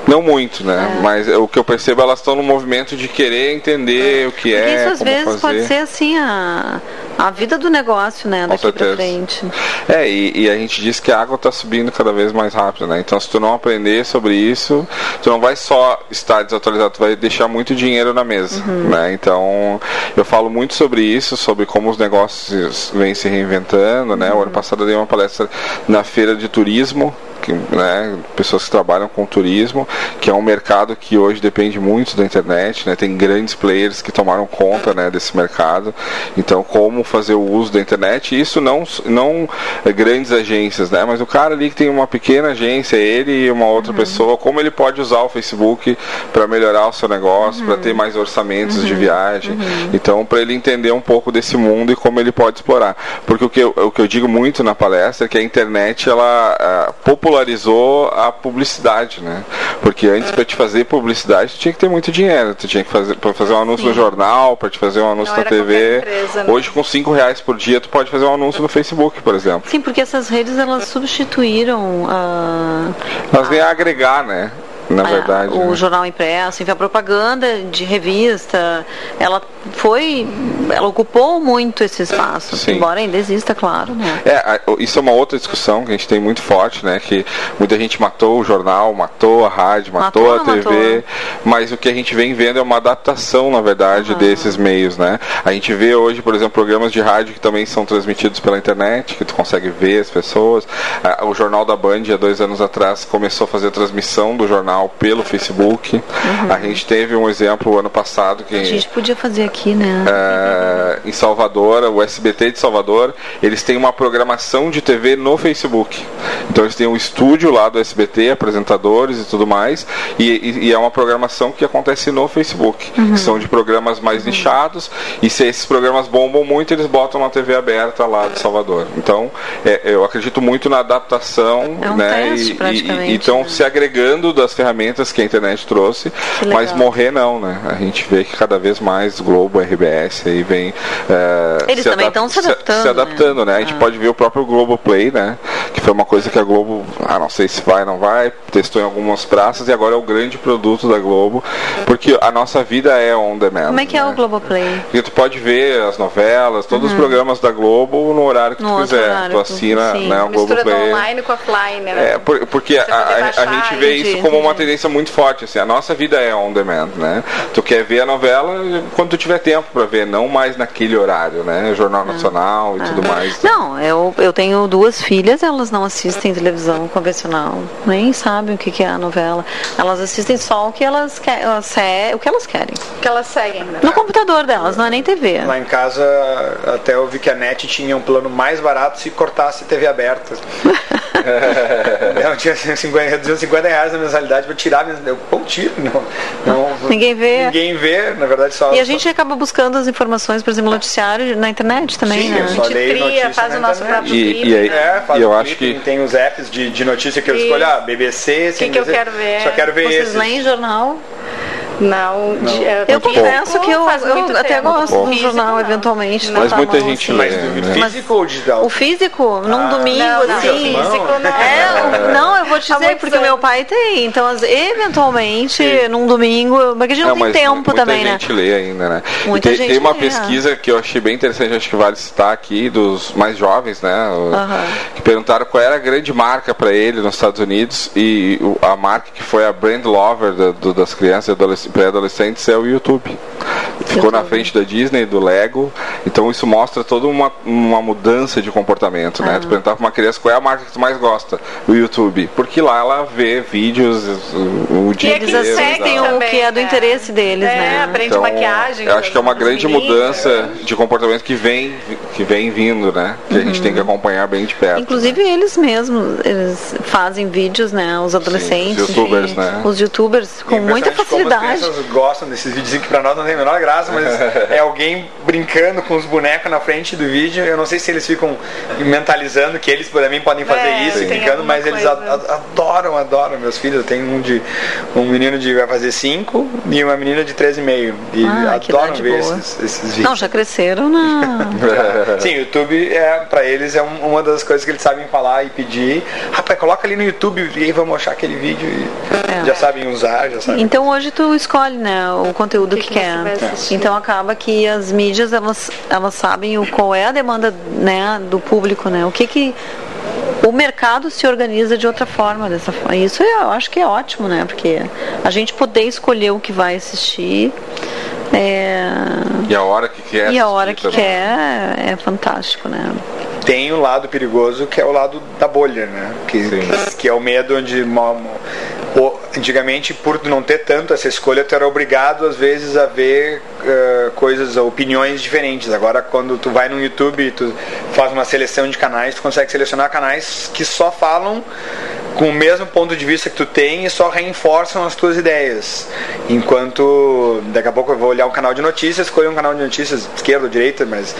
Não muito, né? É. Mas o que eu percebo, elas estão no movimento de querer entender é. o que Porque é. Isso às vezes fazer. pode ser assim a, a vida do negócio, né? Daqui para frente. É, e, e, a gente diz que a água está subindo cada vez mais rápido, né? Então se tu não aprender sobre isso, tu não vai só estar desatualizado, tu vai deixar muito dinheiro na mesa, uhum. né? Então eu falo muito sobre isso, sobre como os negócios vêm se reinventando, né? Uhum. O ano passado eu dei uma palestra na feira de turismo que, né, pessoas que trabalham com turismo, que é um mercado que hoje depende muito da internet, né, tem grandes players que tomaram conta né, desse mercado. Então, como fazer o uso da internet? Isso não, não é grandes agências, né, mas o cara ali que tem uma pequena agência, ele e uma outra uhum. pessoa, como ele pode usar o Facebook para melhorar o seu negócio, uhum. para ter mais orçamentos uhum. de viagem. Uhum. Então, para ele entender um pouco desse mundo e como ele pode explorar. Porque o que eu, o que eu digo muito na palestra é que a internet ela uh, popularizou a publicidade, né? Porque antes para te fazer publicidade tu tinha que ter muito dinheiro, tu tinha que fazer para fazer um anúncio Sim. no jornal, para te fazer um anúncio Não na TV. Empresa, né? Hoje com cinco reais por dia tu pode fazer um anúncio no Facebook, por exemplo. Sim, porque essas redes elas substituíram a. Elas vêm a agregar, né? Na verdade. O né? jornal impresso, enfim, a propaganda de revista, ela foi, ela ocupou muito esse espaço, Sim. embora ainda exista, claro, né? É, a- isso é uma outra discussão que a gente tem muito forte, né? Que muita gente matou o jornal, matou a rádio, matou, Matou, a TV, matou? mas o que a gente vem vendo é uma adaptação, na verdade, desses meios, né? A gente vê hoje, por exemplo, programas de rádio que também são transmitidos pela internet, que tu consegue ver as pessoas. O Jornal da Band, há dois anos atrás, começou a fazer transmissão do jornal pelo Facebook. A gente teve um exemplo ano passado que A gente podia fazer aqui, né? é, em Salvador, o SBT de Salvador, eles têm uma programação de TV no Facebook. Então eles têm um estúdio lá do SBT, apresentadores e tudo mais, e, e- e é uma programação que acontece no Facebook. São de programas mais nichados, e se esses programas bombam muito, eles botam na TV aberta lá de Salvador. Então, é, eu acredito muito na adaptação, É um né? teste, e- e, e estão né? se agregando das ferramentas que a internet trouxe, mas morrer não, né? A gente vê que cada vez mais Globo, RBS aí vem. é, Eles também adap- estão se adaptando, Se, adaptando, né? né? A gente Ah. pode ver o próprio Globo Play, né? Que foi uma coisa que a Globo, ah, não sei se vai, não vai, testou em algumas praças e agora é o grande produto da Globo, porque a nossa vida é on demand. Como é que é né? o Globoplay? Porque tu pode ver as novelas, todos os programas da Globo no horário que Uhum. No tu quiser. horário, tu assina sim. né, o Globo Mistura Play. online com offline, né? É, por- porque a, a- a gente vê entendi, isso como uma. Tendência muito forte. Assim, a nossa vida é on demand, né? Tu quer ver a novela quando tu tiver tempo pra ver, não mais naquele horário, né? Jornal Nacional e tudo mais. Ah. Não, eu, eu tenho duas filhas, elas não assistem televisão convencional, nem sabem o que, que é a novela. Elas assistem só o que elas, que, elas se- o que elas querem. Que elas seguem, né? No computador delas, não é nem TV. Lá em casa, até eu vi que a NET tinha um plano mais barato se cortasse TV aberta. [LAUGHS] [LAUGHS] eu tinha 50, reduziu 50 reais na mensalidade pra tirar. Eu, pô, tiro, não, não. Ninguém vê. Ninguém vê, na verdade só. E a gente acaba buscando as informações, por exemplo, noticiário na internet também, Sim, né? eu só A gente notícia faz o nosso próprio E, clipe. e aí, É, faz e eu o acho clipe, que tem os apps de, de notícia que eu E- escolho, ah, BBC, Que que eu quero ver? Só quero ver Vocês esses. leem jornal? Não, de- é, Eu confesso que eu, eu até tempo. gosto do jornal, não. eventualmente. Não. Mas muita mão, gente assim. lê. Mas né? físico ou digital? O físico, num Ah, domingo, não, não, assim. físico não. É, não, eu vou te dizer, porque o meu anos. pai tem. Então, eventualmente, num domingo. Porque a gente não, tem tempo muita também, né? gente lê ainda, né? Muita tem, gente tem uma lê, pesquisa que eu achei bem interessante, acho que vale citar aqui, dos mais jovens, né? O- Aham. Que perguntaram qual era a grande marca para ele nos Estados Unidos e a marca que foi a brand lover da- do- das crianças e adolesc- pré-adolescentes é o YouTube. Ficou na frente da Disney, do Lego. Então isso mostra toda uma, uma mudança de comportamento, né? Tu perguntar pra uma criança qual é a marca que tu mais gosta, o YouTube. Porque lá ela vê vídeos o, o dia que Eles inteiro. assistem exato. o que é do né? interesse deles, É, né? aprende Então, maquiagem. Eu acho que é uma grande meninos. mudança de comportamento que vem, que vem vindo, né? Que a gente tem que acompanhar bem de perto. Inclusive eles mesmos, eles fazem vídeos, né? Os adolescentes, os youtubers, enfim, né? os youtubers com muita Impressionante como facilidade. As crianças gostam desses vídeos que pra nós não tem a menor graça, mas [LAUGHS] é alguém brincando com os bonecos na frente do vídeo. Eu não sei se eles ficam mentalizando que eles também podem fazer É, isso, brincando, mas eles coisa. a- adoram, adoram. Meus filhos, eu tenho um de um menino de vai fazer 5 e uma menina de 13,5. E Ah, que adoram idade ver esses, esses vídeos. Não, já cresceram na. [LAUGHS] Sim, o YouTube é para eles é um- uma das coisas que eles sabem falar e pedir. Rapaz, coloca ali no YouTube e aí vamos achar aquele vídeo e É. já sabem usar, já sabem. Então hoje tu escolhe, né, o conteúdo que que, que quer. você vai assistir. Então acaba que as mídias elas, elas sabem o qual é a demanda, né, do público, né? O que que o mercado se organiza de outra forma, dessa forma. Isso eu acho que é ótimo, né? Porque a gente poder escolher o que vai assistir é, E a hora que quer. e a hora que também. quer é fantástico, né? tem o lado perigoso que é o lado da bolha, né? Que, que, que é o medo onde antigamente por não ter tanto essa escolha tu era obrigado às vezes a ver eh, coisas, opiniões diferentes. Agora quando tu vai no YouTube e tu faz uma seleção de canais, tu consegue selecionar canais que só falam com o mesmo ponto de vista que tu tem e só reforçam as tuas ideias. Enquanto daqui a pouco eu vou olhar um canal de notícias, escolher um canal de notícias esquerda ou direita, mas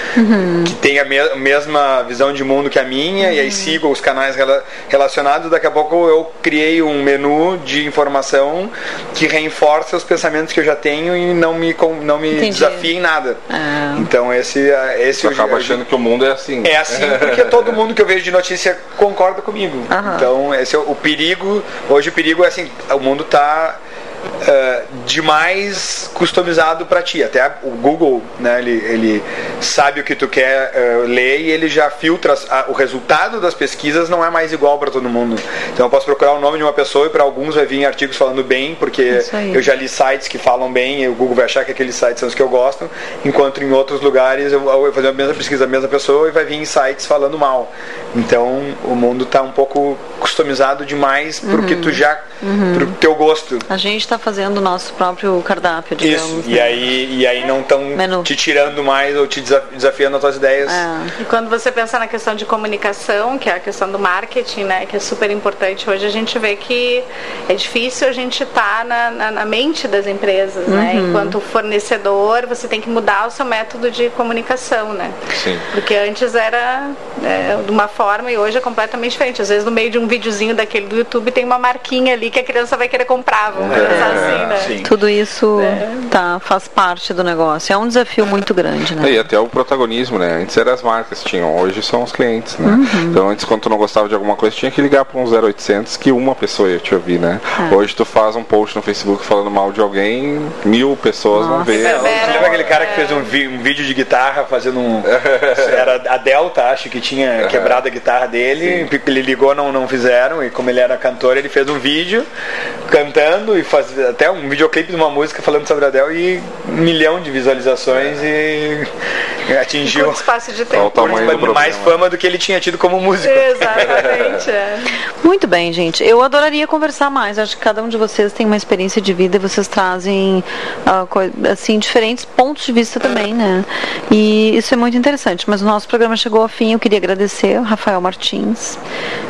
que tem a me- mesma visão de mundo que a minha, e aí sigo os canais rela- relacionados, daqui a pouco eu criei um menu de informação que reforça os pensamentos que eu já tenho e não me, não me Entendi. desafia em nada. Ah. Então esse, esse Tu eu- acaba achando que o mundo é assim. é assim porque todo mundo que eu vejo de notícia concorda comigo. Aham. Então, esse é o, o perigo. Hoje o perigo é assim, o mundo está uh, demais customizado para ti. Até o Google, né, ele, ele sabe o que tu quer uh, ler e ele já filtra o resultado das pesquisas não é mais igual para todo mundo. Então eu posso procurar o nome de uma pessoa e para alguns vai vir artigos falando bem, porque eu já li sites que falam bem e o Google vai achar que aqueles sites são os que eu gosto, enquanto em outros lugares eu vou fazer a mesma pesquisa da mesma pessoa e vai vir sites falando mal. Então o mundo está um pouco customizado demais uhum. porque tu já uhum. pro teu gosto. A gente está fazendo o nosso próprio cardápio, digamos. Isso. Né? E aí e aí não estão te tirando mais ou te desafiando as tuas ideias. É. E quando você pensa na questão de comunicação, que é a questão do marketing, né, que é super importante hoje, a gente vê que é difícil a gente estar tá na, na, na, mente das empresas, né? uhum. né? Enquanto fornecedor, você tem que mudar o seu método de comunicação, né? Sim. Porque antes era é, de uma forma e hoje é completamente diferente. Às vezes no meio de um videozinho daquele do YouTube tem uma marquinha ali que a criança vai querer comprar, vamos é, assim, né? Sim. Tudo isso é. tá, faz parte do negócio. É um desafio muito grande, né? E até o protagonismo, né? Antes eram as marcas que tinham, hoje são os clientes, né? Uhum. Então antes quando tu não gostava de alguma coisa, tinha que ligar para um 0800 que uma pessoa ia te ouvir, né? É. Hoje tu faz um post no Facebook falando mal de alguém, mil pessoas Nossa. vão ver. É, você lembra aquele cara que fez um, um, vídeo de guitarra fazendo um. [LAUGHS] Era a Delta, acho que tinha quebrado a guitarra dele, Sim. ele ligou, não, não fizeram, e como ele era cantor, ele fez um vídeo cantando e faz até um videoclipe de uma música falando sobre a Adele e um milhão de visualizações e atingiu espaço de tempo. mais fama do que ele tinha tido como músico. Exatamente. É. [LAUGHS] Muito bem, gente. Eu adoraria conversar mais. Acho que cada um de vocês tem uma experiência de vida e vocês trazem uh, assim diferentes pontos de vista também, né? E isso é muito interessante. Mas o nosso programa chegou ao fim. Eu queria agradecer o Rafael Martins,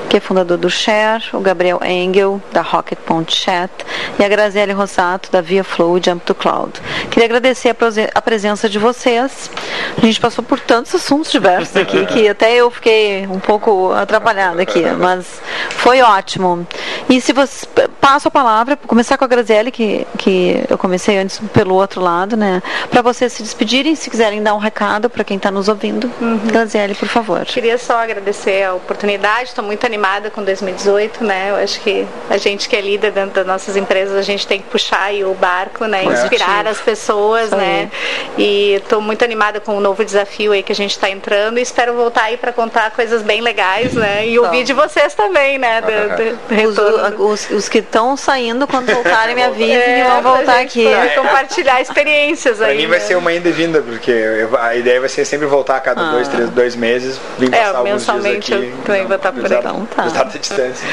que é fundador do Share, o Gabriel Engel, da Rocket.chat, e a Graziele Rosato, da Via Flow Jump to Cloud. Queria agradecer a, presença de vocês. A gente passou por tantos assuntos diversos aqui que até eu fiquei um pouco atrapalhada aqui, mas foi ótimo. E se você passo a palavra, começar com a Graziele, que, que eu comecei antes pelo outro lado, né? Para vocês se despedirem, se quiserem dar um recado para quem está nos ouvindo. Uhum. Graziele, por favor. Queria só agradecer a oportunidade, estou muito animada com 2018, né? Eu acho que a gente que é líder dentro das nossas empresas, a gente tem que puxar o barco, né? Inspirar as pessoas, né? E estou muito animada com o novo desafio aí que a gente está entrando e espero voltar aí para contar coisas bem legais, né? E ouvir de vocês também, né? Do, do os, os, os, que estão saindo, quando voltarem, me avisem é, que vão voltar aqui. compartilhar experiências aí. Pra mim vai né? ser uma ida e vinda, porque a ideia vai ser sempre voltar a cada ah. dois, três, dois meses, vir é, passar alguns dias aqui. eu também vou estar por aqui. Então, tá. distância.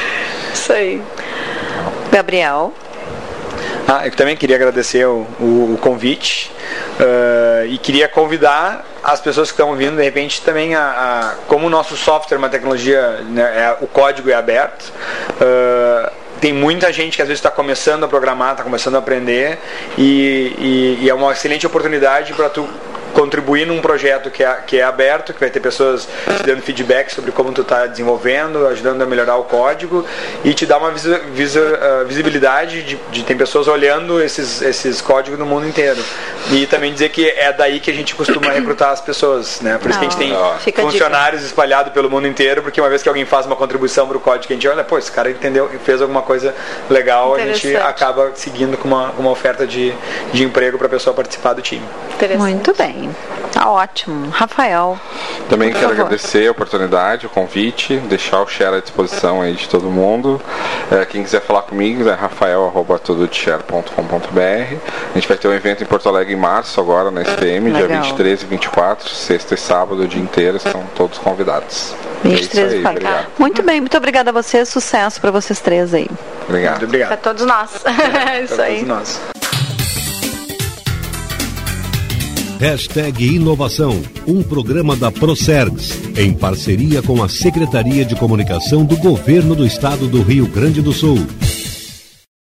Isso aí. Gabriel. Ah, eu também queria agradecer o, o, o convite uh, e queria convidar as pessoas que estão ouvindo, de repente, também a, a como o nosso software, é uma tecnologia, né, é, o código é aberto. Uh, tem muita gente que às vezes está começando a programar, está começando a aprender e, e, e, é uma excelente oportunidade para tu contribuir num projeto que é, que é aberto, que vai ter pessoas te dando feedback sobre como tu está desenvolvendo, ajudando a melhorar o código e te dar uma visa, visa, uh, visibilidade de, de tem pessoas olhando esses, esses códigos no mundo inteiro. E também dizer que é daí que a gente costuma recrutar as pessoas, né? Por isso que a gente tem Fica funcionários espalhados pelo mundo inteiro, porque uma vez que alguém faz uma contribuição para o código, a gente olha, pô, esse cara entendeu, fez alguma coisa legal, a gente acaba seguindo com uma, uma oferta de, de emprego para a pessoa participar do time. Muito bem. Tá ótimo. Rafael. Também quero favor. agradecer a oportunidade, o convite, deixar o share à disposição aí de todo mundo. É, quem quiser falar comigo é rafael.tododeshare.com.br. A gente vai ter um evento em Porto Alegre em março, agora na SPM, Legal. dia 23 e 24, sexta e sábado, o dia inteiro, estão todos convidados. 23 é aí, Muito bem, muito obrigada a vocês, sucesso para vocês três aí. Obrigado. Muito obrigado. Para todos nós. [LAUGHS] isso aí. Todos nós. Hashtag Inovação, um programa da Procergs, em parceria com a Secretaria de Comunicação do Governo do Estado do Rio Grande do Sul.